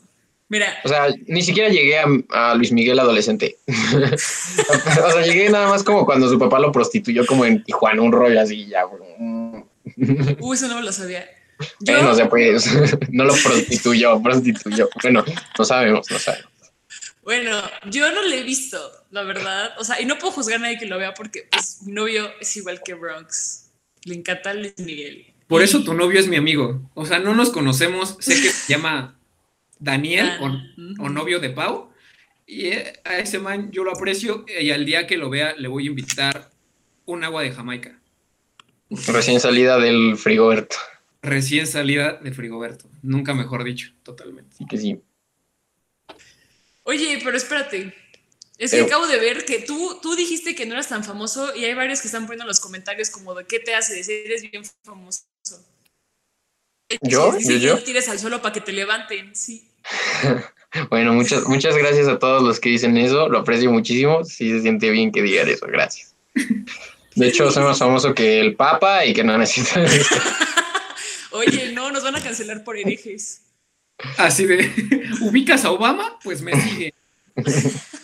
Mira. O sea, ni siquiera llegué a, Luis Miguel adolescente. <laughs> o sea, llegué nada más como cuando su papá lo prostituyó como en Tijuana, un rollo así ya. <laughs> Uy, eso no me lo sabía. Yo... no sé, pues, <laughs> no lo prostituyó, prostituyó. Bueno, no sabemos, no sabemos. Bueno, yo no lo he visto, la verdad. O sea, y no puedo juzgar a nadie que lo vea porque pues, mi novio es igual que Bronx. Le encanta Luis Miguel. Por eso tu novio es mi amigo. O sea, no nos conocemos. Sé que se llama Daniel o, novio de Pau. Y eh, a ese man yo lo aprecio y al día que lo vea le voy a invitar un agua de Jamaica. Recién salida del frigoberto. Recién salida de frigoberto. Nunca mejor dicho, totalmente. Sí que sí. Oye, pero espérate. Es que acabo de ver que tú, tú dijiste que no eras tan famoso y hay varios que están poniendo en los comentarios como de qué te hace decir eres bien famoso. ¿Yo? ¿Yo, yo? tires al suelo para que te levanten, sí. <laughs> bueno, muchas, muchas gracias a todos los que dicen eso, lo aprecio muchísimo, sí se siente bien que digan eso, gracias. De hecho, soy más famoso que el Papa y que no necesito <laughs> Oye, no, nos van a cancelar por herejes. Así de, <laughs> ¿ubicas a Obama? Pues me sigue.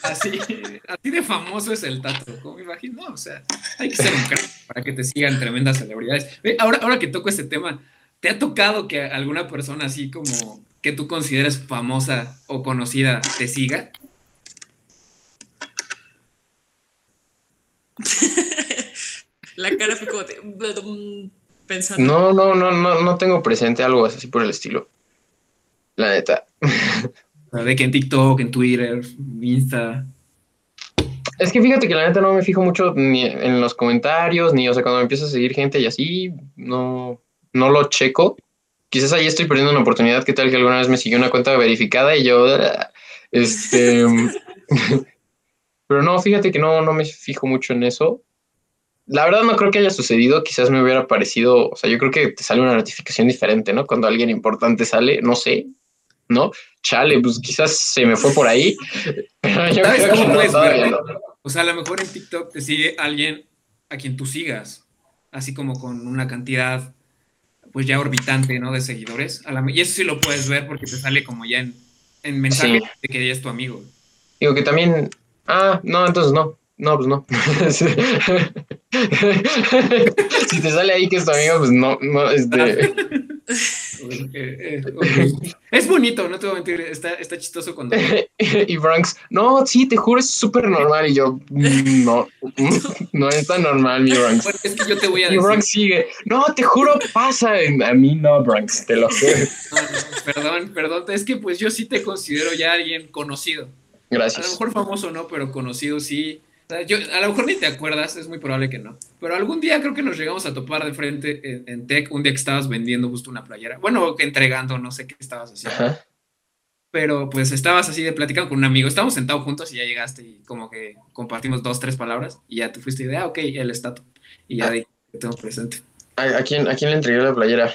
Así, así de famoso es el Tato, como me imagino, o sea, hay que ser un crack para que te sigan tremendas celebridades. Ahora, ahora que toco este tema, ¿te ha tocado que alguna persona así como que tú consideres famosa o conocida te siga? <laughs> La cara fue como de, pensando. No, no, no, no, no tengo presente algo así por el estilo. La neta. <laughs> De que en TikTok, en Twitter, Insta. Es que fíjate que la neta no me fijo mucho ni en los comentarios, ni, o sea, cuando me empiezo a seguir gente y así, no, no lo checo. Quizás ahí estoy perdiendo una oportunidad. ¿Qué tal que alguna vez me siguió una cuenta verificada y yo, <laughs> este, <laughs> pero no, fíjate que no, no me fijo mucho en eso. La verdad no creo que haya sucedido, quizás me hubiera parecido, o sea, yo creo que te sale una notificación diferente, ¿no? Cuando alguien importante sale, no sé, ¿no? Chale, pues quizás se me fue por ahí. <laughs> Pero yo creo que no, O sea, a lo mejor en TikTok te sigue alguien a quien tú sigas, así como con una cantidad, pues ya orbitante, ¿no? De seguidores. y eso sí lo puedes ver porque te sale como ya en, en mensaje de que ya es tu amigo. Digo que también. Ah, no, entonces no. No, pues no. <laughs> <laughs> si te sale ahí que es tu amigo, pues no, no, este. <laughs> Es bonito, no te voy a mentir, está, está chistoso cuando... <laughs> y Bronx, no, sí, te juro, es súper normal. Y yo, mm, no, no es tan normal, mi Bronx. es que yo te voy a decir... Y Bronx sigue, no, te juro, pasa. A mí no, Bronx, te lo juro. perdón, perdón, es que pues yo sí te considero ya alguien conocido. Gracias. A lo mejor famoso no, pero conocido sí. Yo, a lo mejor ni te acuerdas, es muy probable que no. Pero algún día creo que nos llegamos a topar de frente en, Tech, un día que estabas vendiendo justo una playera. Bueno, que entregando, no sé qué estabas haciendo. Pero pues estabas así de platicando con un amigo. Estábamos sentados juntos y ya llegaste y como que compartimos dos, tres palabras y ya te fuiste y de, ah, ok, el estatus. Y ya ah. te tengo presente. ¿A, quién, ¿A quién le entregué la playera?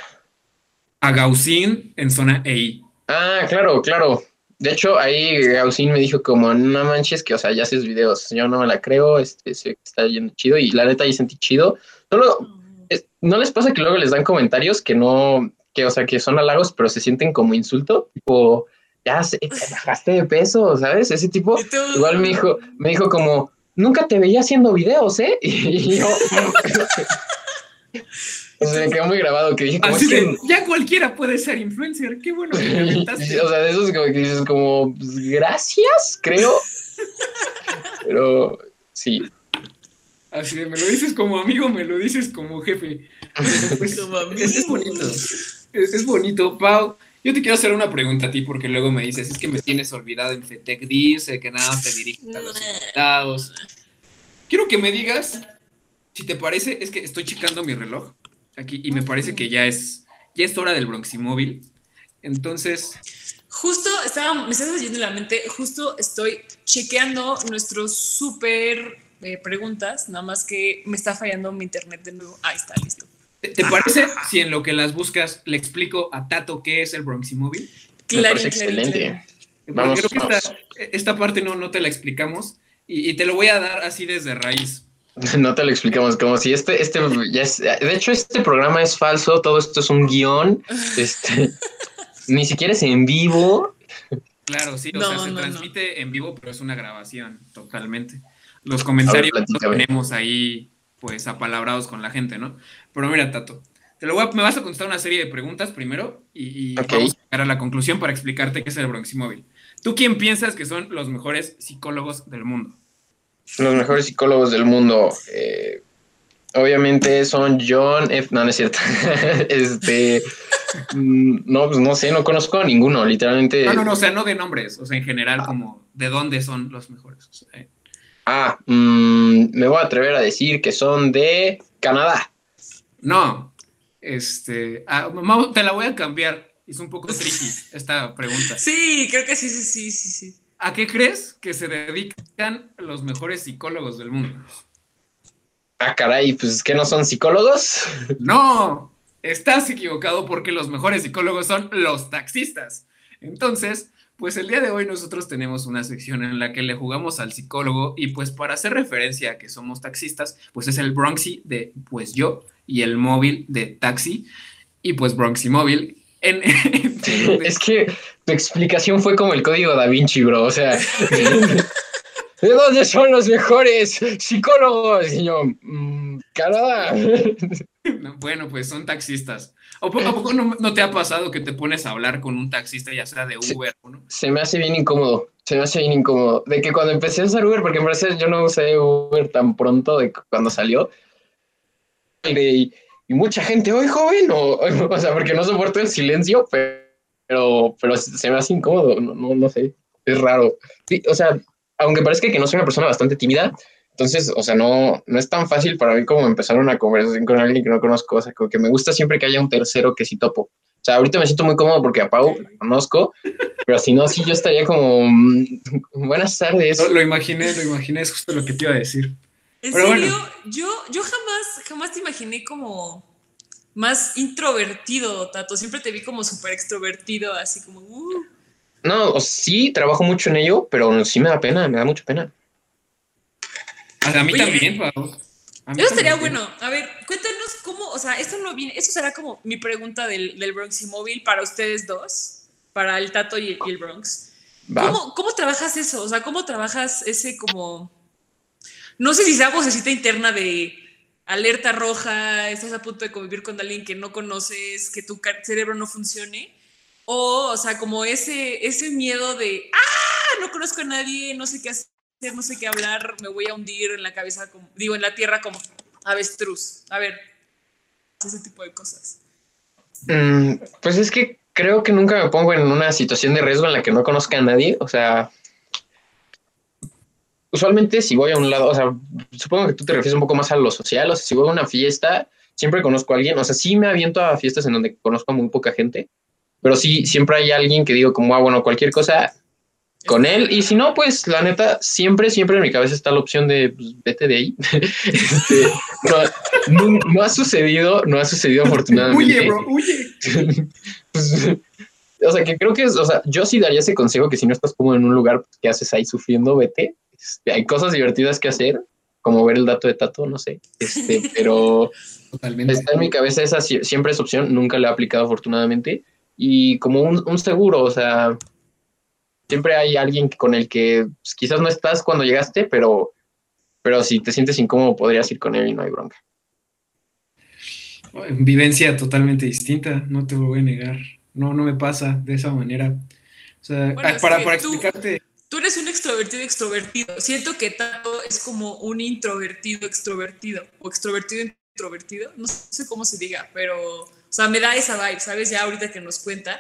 A en zona EI. Ah, claro, claro. De hecho, ahí Gaussín me dijo como, no manches que, o sea, ya haces videos. Yo no me la creo, este, está yendo chido. Y la neta, ahí sentí chido. Solo, ¿no les pasa que luego les dan comentarios que no, que, o sea, que son halagos, pero se sienten como insulto? Tipo, ya se, <laughs> bajaste de peso, ¿sabes? Ese tipo. Igual me dijo, me dijo como, nunca te veía haciendo videos, ¿eh? <laughs> Y yo... <laughs> O sea, me quedó muy grabado que dije, Así que... ya cualquiera puede ser influencer, qué bueno que me <laughs> o sea, de esos como que dices como, pues, gracias, creo. <laughs> Pero sí. Así de, me lo dices como amigo, me lo dices como jefe. Pues, es, bonito. Es, bonito. Pau, yo te quiero hacer una pregunta a ti porque luego me dices, es que me tienes olvidado en FETEC dice que nada te diriges a los invitados. Quiero que me digas, si te parece, es que estoy checando mi reloj aquí y me parece que ya es, ya es hora del Bronximóvil. Entonces... Justo, estaba, me estás haciendo la mente, justo estoy chequeando nuestros súper eh, preguntas, nada más que me está fallando mi internet de nuevo. Ahí está, listo. ¿Te, parece si en lo que las buscas le explico a Tato qué es el Bronximóvil? Claro, excelente. Vamos, creo que esta, esta, parte no, no te la explicamos y, y, te lo voy a dar así desde raíz. <laughs> No te lo explicamos, como si este, este, ya es, de hecho este programa es falso, todo esto es un guion, <laughs> este, ni siquiera es en vivo. Claro, sí, o sea, se transmite en vivo, pero es una grabación, totalmente. Los comentarios los tenemos ahí, pues, apalabrados con la gente, ¿no? Pero mira, Tato, te lo voy a, me vas a contestar una serie de preguntas primero y, vamos a llegar a la conclusión para explicarte qué es el Bronximóvil. ¿Tú quién piensas que son los mejores psicólogos del mundo? Los mejores psicólogos del mundo. Eh, obviamente son John F. No, no es cierto. <laughs> este. Mm, no, pues no sé, no conozco a ninguno, literalmente. No, no, no, o sea, no de nombres, o sea, en general, como de dónde son los mejores. Eh. Ah, mm, me voy a atrever a decir que son de Canadá. No. Este. Ah, te la voy a cambiar. Es un poco tricky esta pregunta. Sí, creo que sí, sí, sí, sí, sí. ¿A qué crees que se dedican los mejores psicólogos del mundo? Ah, caray, pues que no son psicólogos. No, estás equivocado porque los mejores psicólogos son los taxistas. Entonces, pues el día de hoy nosotros tenemos una sección en la que le jugamos al psicólogo y pues para hacer referencia a que somos taxistas, pues es el Bronxy de pues yo y el móvil de taxi y pues Bronxy móvil. En, <laughs> es que tu explicación fue como el código da Vinci, bro. O sea, <laughs> ¿de dónde son los mejores psicólogos? Y yo, mmm, Bueno, pues son taxistas. ¿O poco a poco no, te ha pasado que te pones a hablar con un taxista, ya sea de Uber o no? Se me hace bien incómodo, se me hace bien incómodo. De que cuando empecé a usar Uber, porque en verdad yo no usé Uber tan pronto de cuando salió, y, mucha gente, hoy joven, o, <laughs> o, sea, porque no soporto el silencio, pero, pero se me hace incómodo, no, no, no sé, es raro. Sí, o sea, aunque parezca que no soy una persona bastante tímida, entonces, o sea, no, no es tan fácil para mí como empezar una conversación con alguien que no conozco. O sea, como que me gusta siempre que haya un tercero que sí topo. O sea, ahorita me siento muy cómodo porque a Pau la conozco, pero si no, sí yo estaría como, mm, <laughs> buenas tardes. Lo, lo, imaginé, lo imaginé, es justo lo que te iba a decir. En serio, yo, yo jamás, jamás te imaginé como más introvertido, Tato. Siempre te vi como súper extrovertido, así como... Uh. No, sí, trabajo mucho en ello, pero sí me da pena, me da mucha pena. A mí también, Pau. Eso estaría bueno. A ver, cuéntanos cómo, o sea, esto no viene, eso será como mi pregunta del, del Bronx Móvil para ustedes dos, para el Tato y el, Bronx. ¿Cómo, ¿Cómo, trabajas eso? O sea, ¿cómo trabajas ese como, no sé si sea vocecita interna de alerta roja, estás a punto de convivir con alguien que no conoces, que tu cerebro no funcione, o, o sea, como ese, ese miedo de, ah, no conozco a nadie, no sé qué hacer no sé qué hablar, me voy a hundir en la cabeza, como, digo, en la tierra como avestruz. A ver, ese tipo de cosas. Mm, pues es que creo que nunca me pongo en una situación de riesgo en la que no conozca a nadie. O sea, usualmente si voy a un lado, o sea, supongo que tú te refieres un poco más a lo social, o sea, si voy a una fiesta, siempre conozco a alguien, o sea, sí me aviento a fiestas en donde conozco a muy poca gente, pero sí, siempre hay alguien que digo como, ah, bueno, cualquier cosa, con él. Y si no, pues la neta, siempre, siempre en mi cabeza está la opción de pues, vete de ahí. <laughs> Este, no, ha sucedido, no ha sucedido afortunadamente. Huye, bro, huye. <laughs> Pues, o sea, que creo que es, o sea, yo sí daría ese consejo que si no estás como en un lugar que haces ahí sufriendo, vete. Este, hay cosas divertidas que hacer, como ver el dato de Tato, no sé. Este, <laughs> pero Totalmente. está en mi cabeza esa siempre es opción, nunca la he aplicado afortunadamente. Y como un, un seguro, o sea, siempre hay alguien con el que pues, quizás no estás cuando llegaste, pero, pero si te sientes incómodo podrías ir con él y no hay bronca. Vivencia totalmente distinta, no te lo voy a negar. No, no me pasa de esa manera. O sea, para, para explicarte. Tú eres un extrovertido extrovertido. Siento que Tato es como un introvertido extrovertido o extrovertido introvertido. No sé cómo se diga, pero, o sea, me da esa vibe, ¿sabes? Ya ahorita que nos cuenta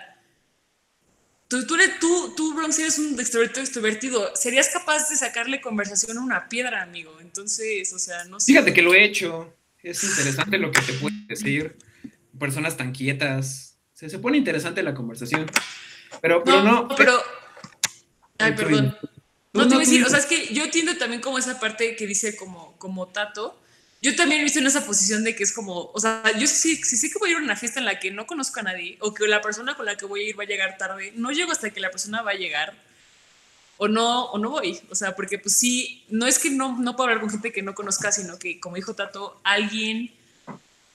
Tú, tú, tú, tú, Bronx, eres un extrovertido extrovertido. Serías capaz de sacarle conversación a una piedra, amigo. Entonces, o sea, no sé. Fíjate que lo he hecho. Es interesante lo que te puede decir. Personas tan quietas. Se, se pone interesante la conversación. Pero, pero no. pero. Ay, perdón. No, te voy a decir, o sea, es que yo entiendo también como esa parte que dice como, como Tato, yo también he visto en esa posición de que es como, o sea, yo sí, sí sé que voy a ir a una fiesta en la que no conozco a nadie o que la persona con la que voy a ir va a llegar tarde, no llego hasta que la persona va a llegar o no, o no voy, o sea, porque pues sí, no es que no, no puedo hablar con gente que no conozca, sino que como dijo Tato, alguien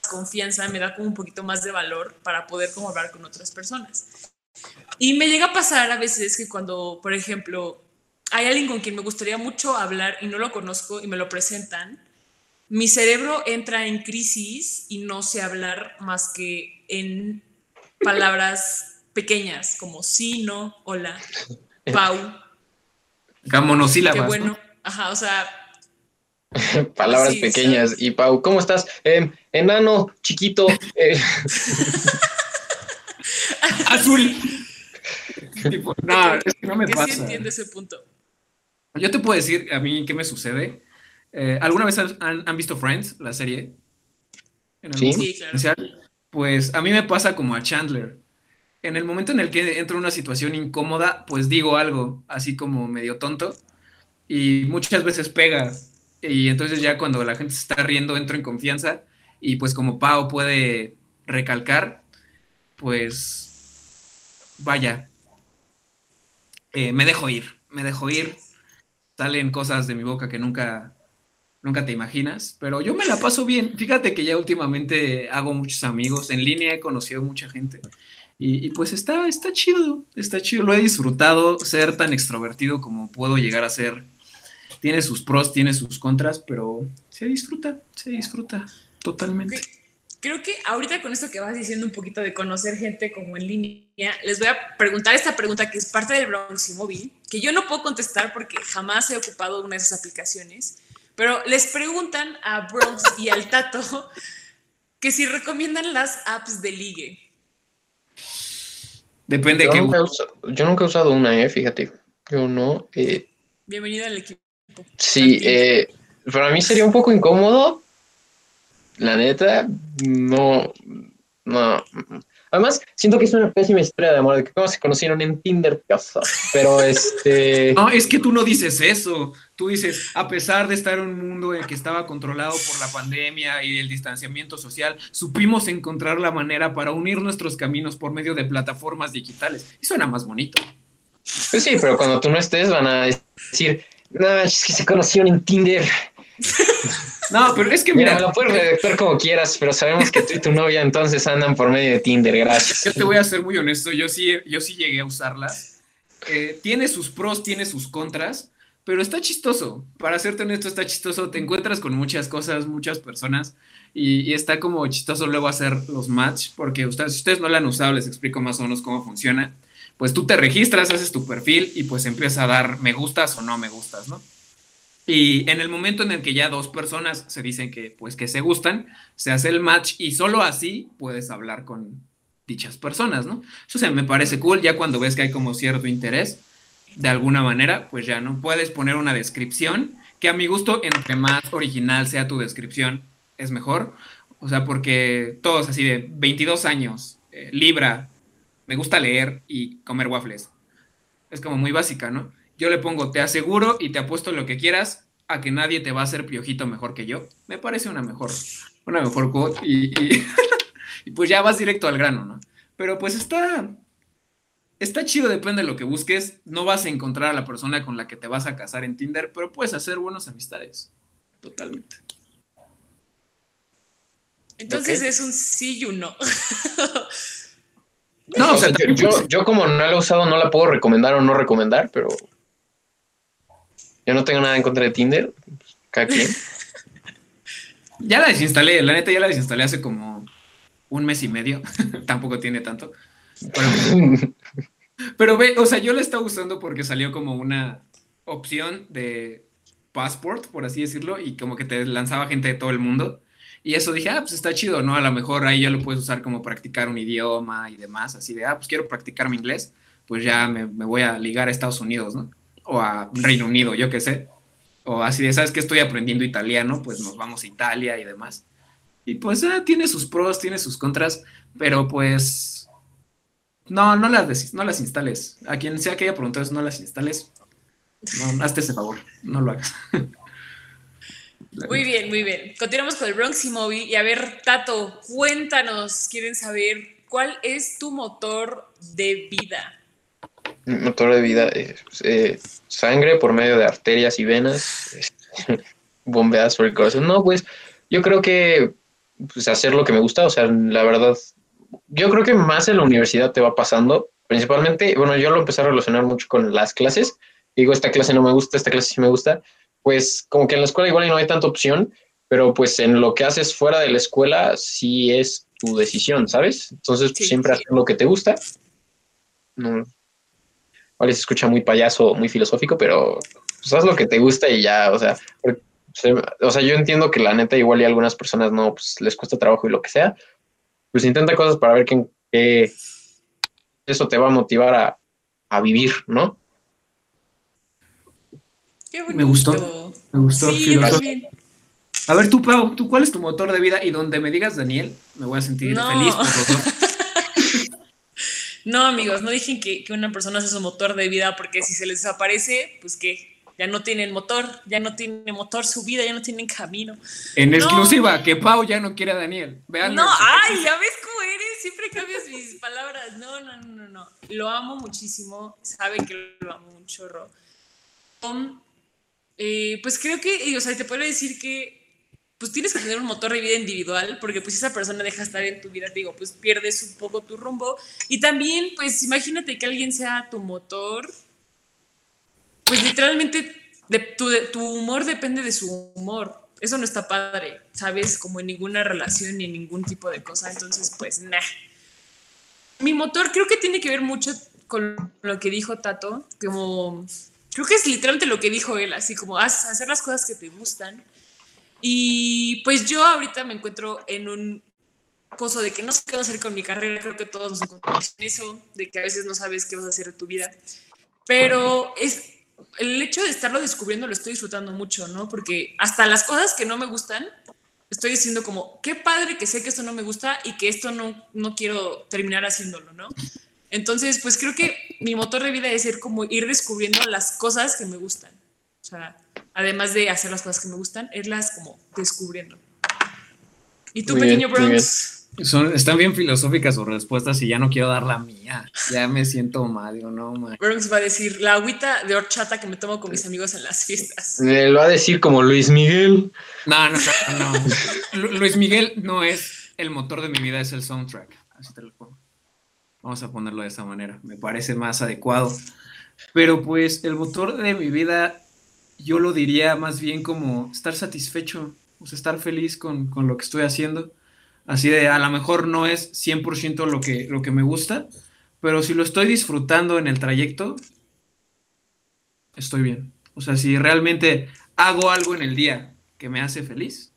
confianza me da como un poquito más de valor para poder como hablar con otras personas. Y me llega a pasar a veces que cuando, por ejemplo, hay alguien con quien me gustaría mucho hablar y no lo conozco y me lo presentan, mi cerebro entra en crisis y no sé hablar más que en palabras <laughs> pequeñas como sí, no, hola, pau. Monosílabas. Qué bueno. Ajá, o sea. <laughs> Palabras pequeñas. Y Pau, ¿cómo estás? Em, enano, chiquito. Eh. <laughs> Azul. <laughs> no, es que no me pasa. Sí entiende ese punto. Yo te puedo decir a mí qué me sucede. Eh, ¿Alguna vez han, visto Friends, la serie? en el mundo presencial, pues a mí me pasa como a Chandler. En el momento en el que entro en una situación incómoda, pues digo algo así como medio tonto y muchas veces pega. Y entonces ya cuando la gente se está riendo entro en confianza y pues como Pau puede recalcar, pues vaya, eh, me dejo ir, me dejo ir, salen cosas de mi boca que nunca, nunca te imaginas, pero yo me la paso bien. Fíjate que ya últimamente hago muchos amigos, en línea he conocido mucha gente y, pues está, está chido, está chido, lo he disfrutado, ser tan extrovertido como puedo llegar a ser. Tiene sus pros, tiene sus contras, pero se disfruta, se disfruta totalmente creo que ahorita con esto que vas diciendo un poquito de conocer gente como en línea, les voy a preguntar esta pregunta que es parte del Bronx y Móvil, que yo no puedo contestar porque jamás he ocupado una de esas aplicaciones, pero les preguntan a Bronx y al Tato <laughs> que si recomiendan las apps de ligue. Depende yo que... Nunca yo nunca he usado una, eh, fíjate. Yo no. Eh, Bienvenido al equipo. Sí, eh, para mí sería un poco incómodo la neta, no, no. Además, siento que es una pésima historia de amor, de que cómo se conocieron en Tinder, pero este... No, <laughs> es que tú no dices eso. Tú dices, a pesar de estar en un mundo en el que estaba controlado por la pandemia y el distanciamiento social, supimos encontrar la manera para unir nuestros caminos por medio de plataformas digitales. Y suena más bonito. Pues sí, pero cuando tú no estés van a decir, no, es que se conocieron en Tinder. <laughs> No, pero es que mira. lo puedes redactar como quieras, pero sabemos que tú y tu novia entonces andan por medio de Tinder, gracias. Yo te voy a ser muy honesto, yo sí, yo sí llegué a usarla. Eh, tiene sus pros, tiene sus contras, pero está chistoso. Para serte honesto, está chistoso. Te encuentras con muchas cosas, muchas personas, y, está como chistoso luego hacer los match, porque ustedes, si ustedes no la han usado, les explico más o menos cómo funciona. Pues tú te registras, haces tu perfil y pues empieza a dar me gustas o no me gustas, ¿no? Y en el momento en el que ya dos personas se dicen que, pues, que se gustan, se hace el match y solo así puedes hablar con dichas personas, ¿no? Eso se me parece cool, ya cuando ves que hay como cierto interés, de alguna manera, pues ya no puedes poner una descripción, que a mi gusto, entre más original sea tu descripción, es mejor. O sea, porque todos así de 22 años, eh, Libra, me gusta leer y comer waffles. Es como muy básica, ¿no? Yo le pongo, te aseguro y te apuesto lo que quieras a que nadie te va a hacer piojito mejor que yo. Me parece una mejor, una mejor quote y, <laughs> y, pues ya vas directo al grano, ¿no? Pero pues está, está chido, depende de lo que busques. No vas a encontrar a la persona con la que te vas a casar en Tinder, pero puedes hacer buenas amistades. Totalmente. Entonces es un sí y un no. <laughs> no, o sea, yo, yo, como no la he usado, no la puedo recomendar o no recomendar, pero yo no tengo nada en contra de Tinder. Cada quien. <laughs> ya la desinstalé, la neta ya la desinstalé hace como un mes y medio. <laughs> Tampoco tiene tanto. <laughs> Pero, ve, o sea, yo la estaba usando porque salió como una opción de passport, por así decirlo, y como que te lanzaba gente de todo el mundo. Y eso dije, ah, pues está chido, ¿no? A lo mejor ahí ya lo puedes usar como practicar un idioma y demás, así de, ah, pues quiero practicar mi inglés, pues ya me, me voy a ligar a Estados Unidos, ¿no? O a Reino Unido, yo qué sé. O así de, ¿sabes que estoy aprendiendo italiano? Pues nos vamos a Italia y demás. Y pues ah, tiene sus pros, tiene sus contras, pero pues no, no las, no las instales. A quien sea que haya preguntado, no las instales. No, hazte ese favor, no lo hagas. <laughs> Muy bien, muy bien. Continuamos con el Bronx y. Y a ver, Tato, cuéntanos, quieren saber cuál es tu motor de vida motor de vida es eh, sangre por medio de arterias y venas <laughs> bombeadas por el corazón. No, pues yo creo que pues, hacer lo que me gusta, o sea, la verdad, yo creo que más en la universidad te va pasando, principalmente, bueno, yo lo empecé a relacionar mucho con las clases, digo, esta clase no me gusta, esta clase sí me gusta, pues como que en la escuela igual no hay tanta opción, pero pues en lo que haces fuera de la escuela sí es tu decisión, ¿sabes? Entonces, pues, siempre hacer lo que te gusta. No, Vale, se escucha muy payaso, muy filosófico, pero pues haz lo que te gusta y ya, o sea, o sea, yo entiendo que la neta igual y a algunas personas no, pues les cuesta trabajo y lo que sea, pues intenta cosas para ver que, eso te va a motivar a, a vivir, ¿no? Qué me gustó, me gustó. Sí, A ver, tú, Pau, ¿tú cuál es tu motor de vida? Y donde me digas Daniel, me voy a sentir feliz <laughs> No, amigos, no dejen que, que, una persona sea su motor de vida porque si se les desaparece, pues que ya no tienen motor, ya no tiene motor su vida, ya no tienen camino. En exclusiva, que Pau ya no quiere a Daniel. Vean no, ay, ya ves cómo eres, siempre cambias mis <laughs> palabras. No, no, no, no, Lo amo muchísimo, sabe que lo amo un chorro. Um, eh, pues creo que, o sea, te puedo decir que pues tienes que tener un motor de vida individual, porque pues esa persona deja estar en tu vida, digo, pues pierdes un poco tu rumbo. Y también, pues imagínate que alguien sea tu motor, pues literalmente de, tu, tu humor depende de su humor. Eso no está padre, ¿sabes? Como en ninguna relación ni en ningún tipo de cosa. Entonces, pues, nah. Mi motor creo que tiene que ver mucho con lo que dijo Tato, como creo que es literalmente lo que dijo él, así como hacer las cosas que te gustan. Y pues yo ahorita me encuentro en un coso de que no sé qué hacer con mi carrera, creo que todos nos encontramos en eso, de que a veces no sabes qué vas a hacer de tu vida. Pero es el hecho de estarlo descubriendo lo estoy disfrutando mucho, ¿no? Porque hasta las cosas que no me gustan, estoy diciendo como, qué padre que sé que esto no me gusta y que esto no, no quiero terminar haciéndolo, ¿no? Entonces, pues creo que mi motor de vida es ser como ir descubriendo las cosas que me gustan. O sea, además de hacer las cosas que me gustan, irlas como descubriendo. ¿Y tú, pequeño Bronx? Son, están bien filosóficas sus respuestas y ya no quiero dar la mía. Ya me siento mal, digo, no, man. Bronx va a decir la agüita de horchata que me tomo con mis amigos en las fiestas. Me lo va a decir como Luis Miguel. No, no, no. no. Luis Miguel no es el motor de mi vida, es el soundtrack. Así te lo pongo. Vamos a ponerlo de esa manera. Me parece más adecuado. Pero pues el motor de mi vida, yo lo diría más bien como estar satisfecho, o sea, estar feliz con, con lo que estoy haciendo Así de, a lo mejor no es 100% lo que, lo que me gusta, pero si lo estoy disfrutando en el trayecto, estoy bien. O sea, si realmente hago algo en el día que me hace feliz,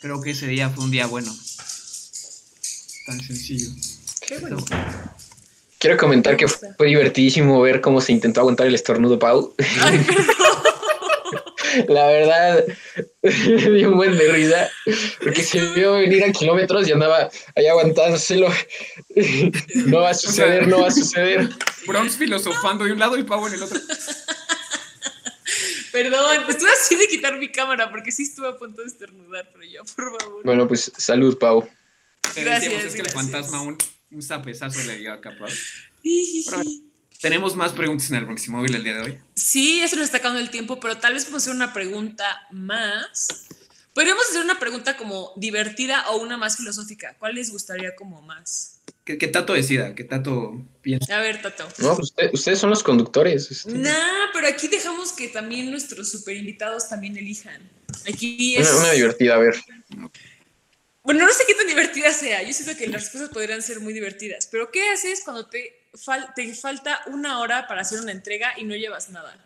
creo que ese día fue un día bueno. Tan sencillo. Qué bueno. Quiero comentar que fue divertidísimo ver cómo se intentó aguantar el estornudo Pau. Ay, la verdad, <laughs> di un buen de risa, porque se vio venir a kilómetros y andaba ahí aguantándoselo. <laughs> No va a suceder, no va a suceder. Bronx filosofando de un lado y Pau en el otro. <laughs> Perdón, estuve así de quitar mi cámara porque sí estuve a punto de estornudar, pero ya, por favor. Bueno, pues salud, Pau. Gracias. es que el fantasma un, un zapesazo le dio a Pau. Tenemos más preguntas en el Móvil el día de hoy. Sí, eso nos está acabando el tiempo, pero tal vez podemos hacer una pregunta más. Podríamos hacer una pregunta como divertida o una más filosófica. ¿Cuál les gustaría como más? Que, Tato decida, que Tato piense. A ver, Tato. No, pues ustedes son los conductores. Este. Nah, pero aquí dejamos que también nuestros super invitados también elijan. Aquí es... Una, una divertida, a ver. Bueno, no sé qué tan divertida sea. Yo siento que las respuestas podrían ser muy divertidas. Pero ¿qué haces cuando te te falta una hora para hacer una entrega y no llevas nada.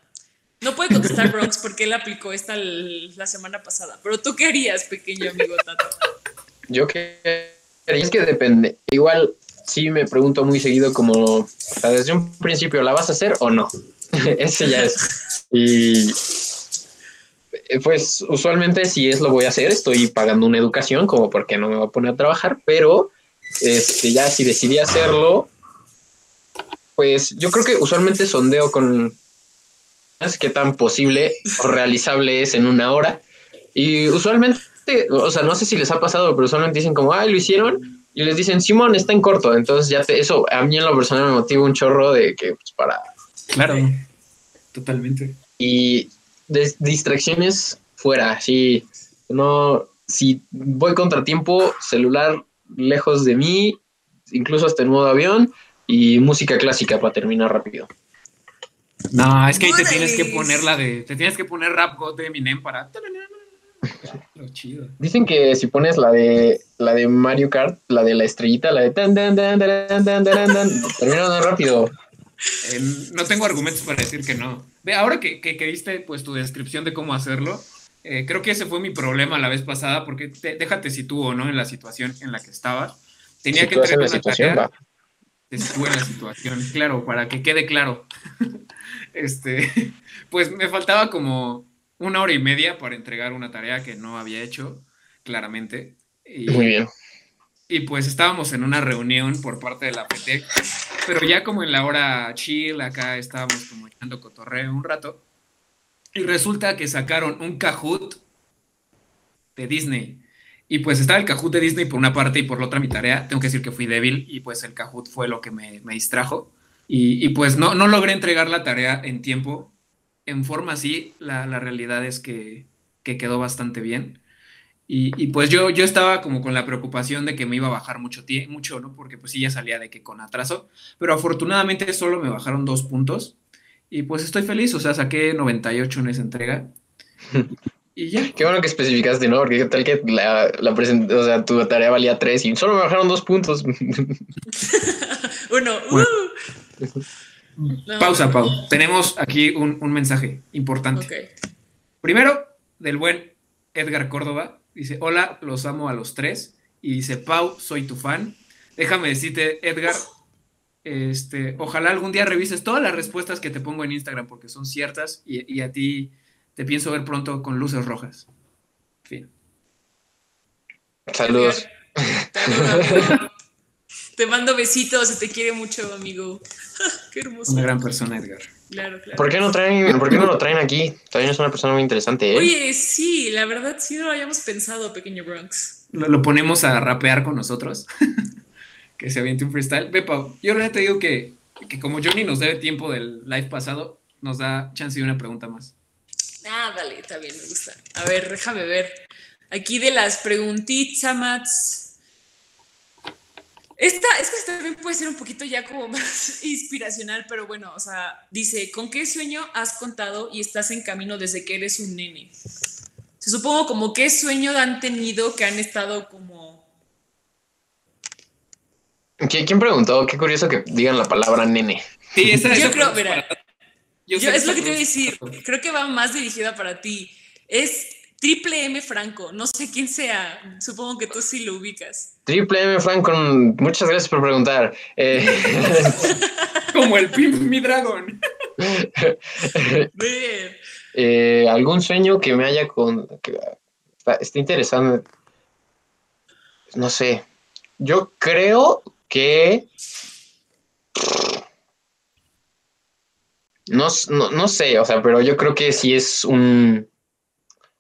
No puede contestar Bronx porque él aplicó esta la semana pasada. Pero tú qué harías, pequeño amigo Tato. Yo qué es que depende. Igual sí me pregunto muy seguido como desde un principio, ¿la vas a hacer o no? <laughs> Ese ya es. Y pues usualmente si es lo voy a hacer, estoy pagando una educación como porque no me voy a poner a trabajar, pero este, ya si decidí hacerlo, pues yo creo que usualmente sondeo con qué tan posible o realizable es en una hora. Y usualmente, o sea, no sé si les ha pasado, pero usualmente dicen como, ay, lo hicieron. Y les dicen, Simón, está en corto. Entonces ya eso a mí en lo personal me motiva un chorro de que, pues, para... Claro, totalmente. Y distracciones fuera, sí. No, si voy contratiempo, celular lejos de mí, incluso hasta en modo avión, y música clásica para terminar rápido. No, es que ahí te tienes que poner la de. Te tienes que poner rap God de Eminem para. Lo chido. Dicen que si pones la de la de Mario Kart, la de la estrellita, la de tan rápido. no tengo argumentos para decir que no. Ve, ahora que, que, viste pues tu descripción de cómo hacerlo, eh, creo que ese fue mi problema la vez pasada, porque te, déjate o ¿no? En la situación en la que estaba. Tenía que tener una tarea estuve en la situación, claro, para que quede claro. <laughs> Este, <laughs> pues me faltaba como una hora y media para entregar una tarea que no había hecho, claramente. Y, Muy bien. Y pues estábamos en una reunión por parte de la PT, pero ya como en la hora chill, acá estábamos como echando cotorreo un rato. Y resulta que sacaron un Kahoot de Disney. Y pues estaba el Kahoot de Disney por una parte y por la otra mi tarea. Tengo que decir que fui débil y pues el Kahoot fue lo que me, me distrajo. Y, y, pues no, no logré entregar la tarea en tiempo. En forma así, la, la realidad es que, que, quedó bastante bien. Y, y, pues yo, yo estaba como con la preocupación de que me iba a bajar mucho, mucho, ¿no? Porque pues sí ya salía de que con atraso. Pero afortunadamente solo me bajaron dos puntos. Y pues estoy feliz, o sea, saqué 98 en esa entrega. <laughs> Y ya. Qué bueno que especificaste, ¿no? Porque tal que la, la o sea, tu tarea valía 3 y solo me bajaron dos puntos. <laughs> Uno. Bueno. Uh. No. Pausa, Pau. Tenemos aquí un, un mensaje importante. Okay. Primero, del buen Edgar Córdoba. Dice, hola, los amo a los tres. Y dice, Pau, soy tu fan. Déjame decirte, Edgar, este, ojalá algún día revises todas las respuestas que te pongo en Instagram porque son ciertas y, y a ti te pienso ver pronto con luces rojas. Fin. Saludos. Te mando besitos, se te quiere mucho, amigo. <laughs> Qué hermoso. Una gran persona, Edgar. Claro, claro. ¿Por qué no traen, por qué no lo traen aquí? También es una persona muy interesante, ¿eh? Oye, sí, la verdad sí no lo habíamos pensado, pequeño Bronx. Lo, lo ponemos a rapear con nosotros. <laughs> que se aviente un freestyle. Ve, Pau, yo realmente te digo que, que como Johnny nos debe tiempo del live pasado, nos da chance de una pregunta más. Ah, dale, está bien, me gusta. A ver, déjame ver. Aquí de las preguntitas, Mats. Esta, esta también puede ser un poquito ya como <laughs> más inspiracional, pero bueno, o sea, dice, ¿con qué sueño has contado y estás en camino desde que eres un nene? Se supongo como qué sueño han tenido que han estado como... ¿Quién preguntó? Qué curioso que digan la palabra nene. Sí, esa, yo esa creo, mira, yo, yo es lo que te voy a decir, creo que va más dirigida para ti. Es Triple M Franco, no sé quién sea, supongo que tú sí lo ubicas. Triple M Franco, muchas gracias por preguntar. Eh... <laughs> Como el Pimp Mi Dragon. <laughs> eh, ¿Algún sueño que me haya con... Que está, está interesante? No sé. Yo creo que... No, no, no sé, o sea, pero yo creo que sí es un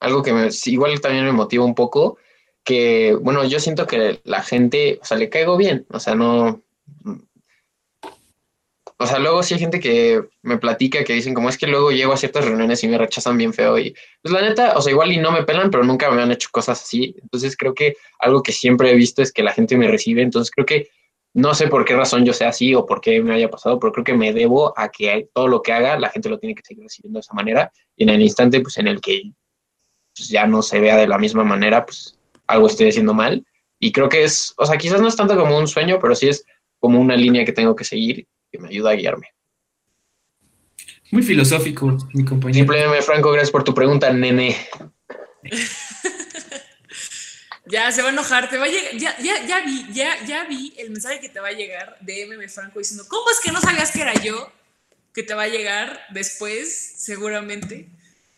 algo que me, igual también me motiva un poco, que, bueno, yo siento que la gente, o sea, le caigo bien, o sea, no... O sea, luego sí hay gente que me platica que dicen como es que luego llego a ciertas reuniones y me rechazan bien feo y pues la neta, o sea, igual y no me pelan, pero nunca me han hecho cosas así. Entonces creo que algo que siempre he visto es que la gente me recibe, entonces creo que no sé por qué razón yo sea así o por qué me haya pasado, pero creo que me debo a que todo lo que haga la gente lo tiene que seguir recibiendo de esa manera y en el instante pues en el que pues, ya no se vea de la misma manera, pues algo estoy haciendo mal. Y creo que es, o sea, quizás no es tanto como un sueño, pero sí es como una línea que tengo que seguir que me ayuda a guiarme. Muy filosófico, mi compañero. Simplemente, Franco, gracias por tu pregunta, nene. <laughs> ya se va a enojar, te va a llegar, ya, ya, ya, vi, ya, ya vi el mensaje que te va a llegar de MM Franco diciendo, ¿cómo es que no sabías que era yo? Que te va a llegar después, seguramente.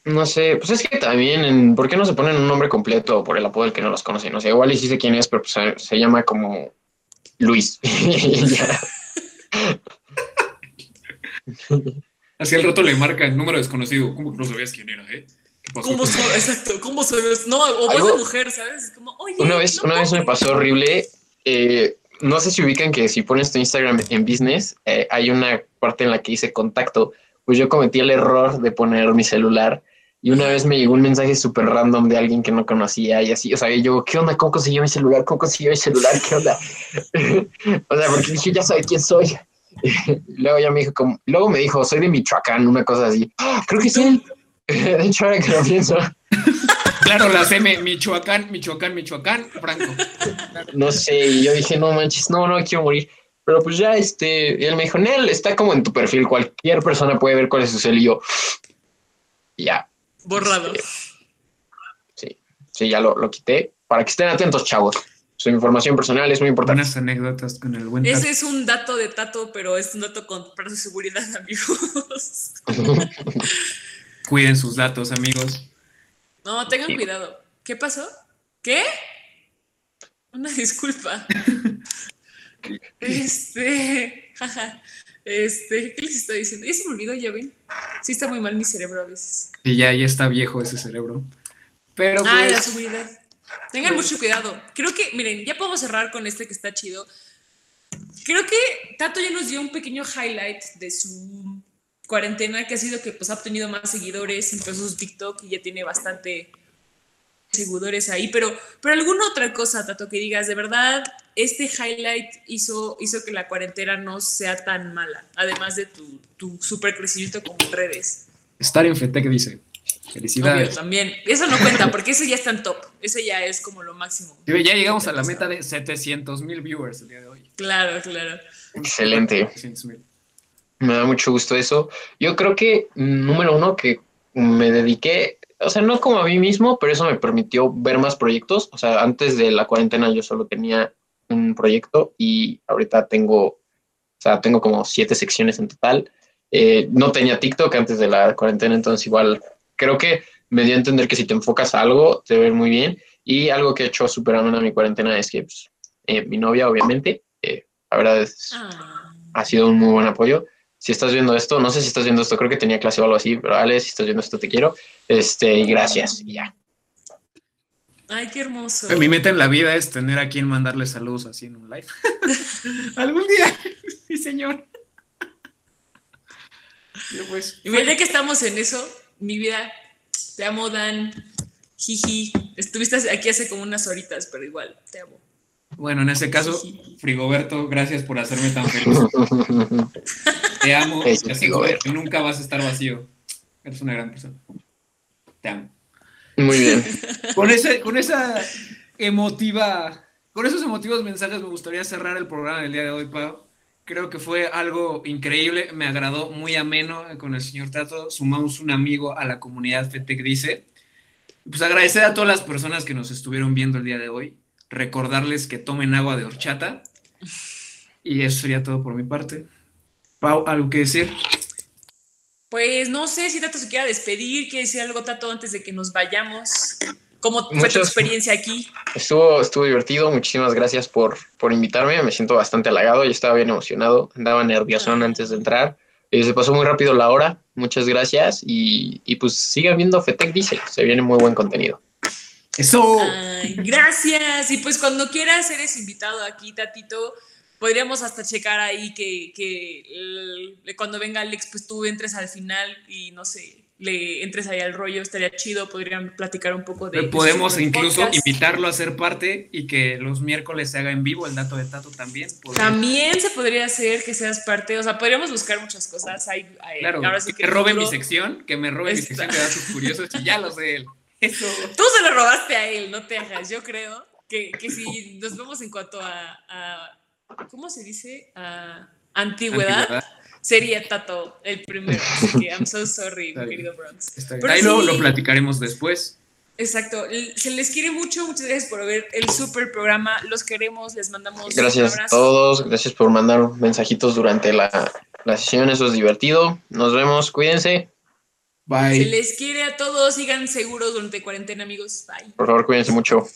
No sé, pues es que también, en, ¿por qué no se ponen un nombre completo por el apodo del que no los conoce? No sé, igual y sí sé quién es, pero pues se, se llama como Luis. <laughs> Así al rato le marca el número desconocido. ¿Cómo que no sabías quién era, eh? ¿Cómo soy? Exacto, ¿cómo? No, o voz de mujer, ¿sabes? Como, Oye, una vez, no una vez me pasó horrible. Eh, no sé si ubican que si pones tu Instagram en business, eh, hay una parte en la que dice contacto. Pues yo cometí el error de poner mi celular y una vez me llegó un mensaje súper random de alguien que no conocía y así, o sea, yo, ¿qué onda? ¿Cómo consiguió mi celular? ¿Cómo consiguió mi celular? ¿Qué onda? <laughs> o sea, porque dije, ya sabe quién soy. <laughs> luego ya me dijo, como, luego me dijo, soy de Michoacán, una cosa así. ¡Oh, creo que sí. <laughs> de hecho, ahora que lo pienso. Claro, la M, Michoacán, Michoacán, Michoacán, Franco. No sé, y yo dije, no manches, no, no, quiero morir. Pero pues ya, este, y él me dijo, Nel, está como en tu perfil, cualquier persona puede ver cuál es su cel. Y yo, ya. Borrado. Sí, sí, ya lo, lo quité. Para que estén atentos, chavos. Su información personal es muy importante. Buenas anécdotas con el buen Ese es un dato de Tato, pero es un dato con, para su seguridad, amigos. <laughs> <laughs> Cuiden sus datos, amigos. No, tengan cuidado. ¿Qué pasó? ¿Qué? Una disculpa. <laughs> <laughs> este, jaja. Este, ¿qué les estoy diciendo? Ya se me olvidó, ya ven. Sí está muy mal mi cerebro a veces. Y ya, ya está viejo ese cerebro. Pero Ah, la pues, seguridad. Tengan mucho cuidado. Creo que, miren, ya podemos cerrar con este que está chido. Creo que Tato ya nos dio un pequeño highlight de su cuarentena, que ha sido que pues ha obtenido más seguidores, empezó su TikTok y ya tiene bastante seguidores ahí, pero, pero alguna otra cosa, Tato, que digas, de verdad, este highlight hizo, hizo que la cuarentena no sea tan mala, además de tu, tu super crecimiento como redes. Estar en FETEC dice. Felicidades. también. Eso no cuenta, porque eso ya está en top. Ese ya es como lo máximo. Ya llegamos a la meta de 700 mil viewers el día de hoy. Claro, claro. Excelente. Me da mucho gusto eso. Yo creo que, número uno, que me dediqué o sea, no como a mí mismo, pero eso me permitió ver más proyectos. O sea, antes de la cuarentena yo solo tenía un proyecto y ahorita tengo, o sea, tengo como siete secciones en total. Eh, no tenía TikTok antes de la cuarentena, entonces igual creo que me dio a entender que si te enfocas a algo, te ve muy bien. Y algo que he hecho superando a mi cuarentena es que pues, eh, mi novia, obviamente, eh, la verdad es, ah. ha sido un muy buen apoyo si estás viendo esto, no sé si estás viendo esto, creo que tenía clase o algo así, pero Ale, si estás viendo esto, te quiero. Este, y gracias, y ya. Ay, qué hermoso. Mi meta en la vida es tener a quien mandarle saludos así en un live. <laughs> Algún día, <laughs> sí, señor. Pues, y ya que estamos en eso, mi vida, te amo, Dan. Jiji. Estuviste aquí hace como unas horitas, pero igual, te amo. Bueno, en ese caso, Frigoberto, gracias por hacerme tan feliz. <laughs> Te amo, te nunca vas a estar vacío. Eres una gran persona. Te amo. Muy bien. <laughs> Con, con esa emotiva, con esos emotivos mensajes me gustaría cerrar el programa del día de hoy, Pau. Creo que fue algo increíble, me agradó, muy ameno con el señor Tato. Sumamos un amigo a la comunidad FETEC Dice. Pues agradecer a todas las personas que nos estuvieron viendo el día de hoy recordarles que tomen agua de horchata. Y eso sería todo por mi parte. Pau, ¿algo que decir? Pues no sé si Tato se quiera despedir, quiere decir algo, Tato, antes de que nos vayamos. ¿Cómo fue tu experiencia aquí? Estuvo, estuvo divertido, muchísimas gracias por, por invitarme, me siento bastante halagado y estaba bien emocionado, andaba nervioso ah. antes de entrar. Eh, se pasó muy rápido la hora, muchas gracias y, y pues sigan viendo FETEC Dice, se viene muy buen contenido. Eso. gracias. Y pues cuando quieras eres invitado aquí, Tatito. Podríamos hasta checar ahí que, que cuando venga Alex, pues tú entres al final y no sé, le entres ahí al rollo, estaría chido, podrían platicar un poco de... Podemos incluso invitarlo a ser parte y que los miércoles se haga en vivo el dato de Tato también. También se podría hacer que seas parte, o sea, podríamos buscar muchas cosas. Hay, claro, que, robe mi sección, que me robe mi sección de datos curiosos y ya lo sé él. Tú se lo robaste a él, no te hagas. Yo creo que, que si nos vemos en cuanto a, ¿cómo se dice? A antigüedad, sería Tato el primero. Así que I'm so sorry, mi querido Bronx. Ahí lo, lo platicaremos después. Exacto, se les quiere mucho, muchas gracias por ver el super programa, los queremos, les mandamos gracias a todos, gracias por mandar mensajitos durante la, la sesión, eso es divertido, nos vemos, cuídense. Se les quiere a todos, sigan seguros durante cuarentena, amigos. Bye. Por favor, cuídense mucho.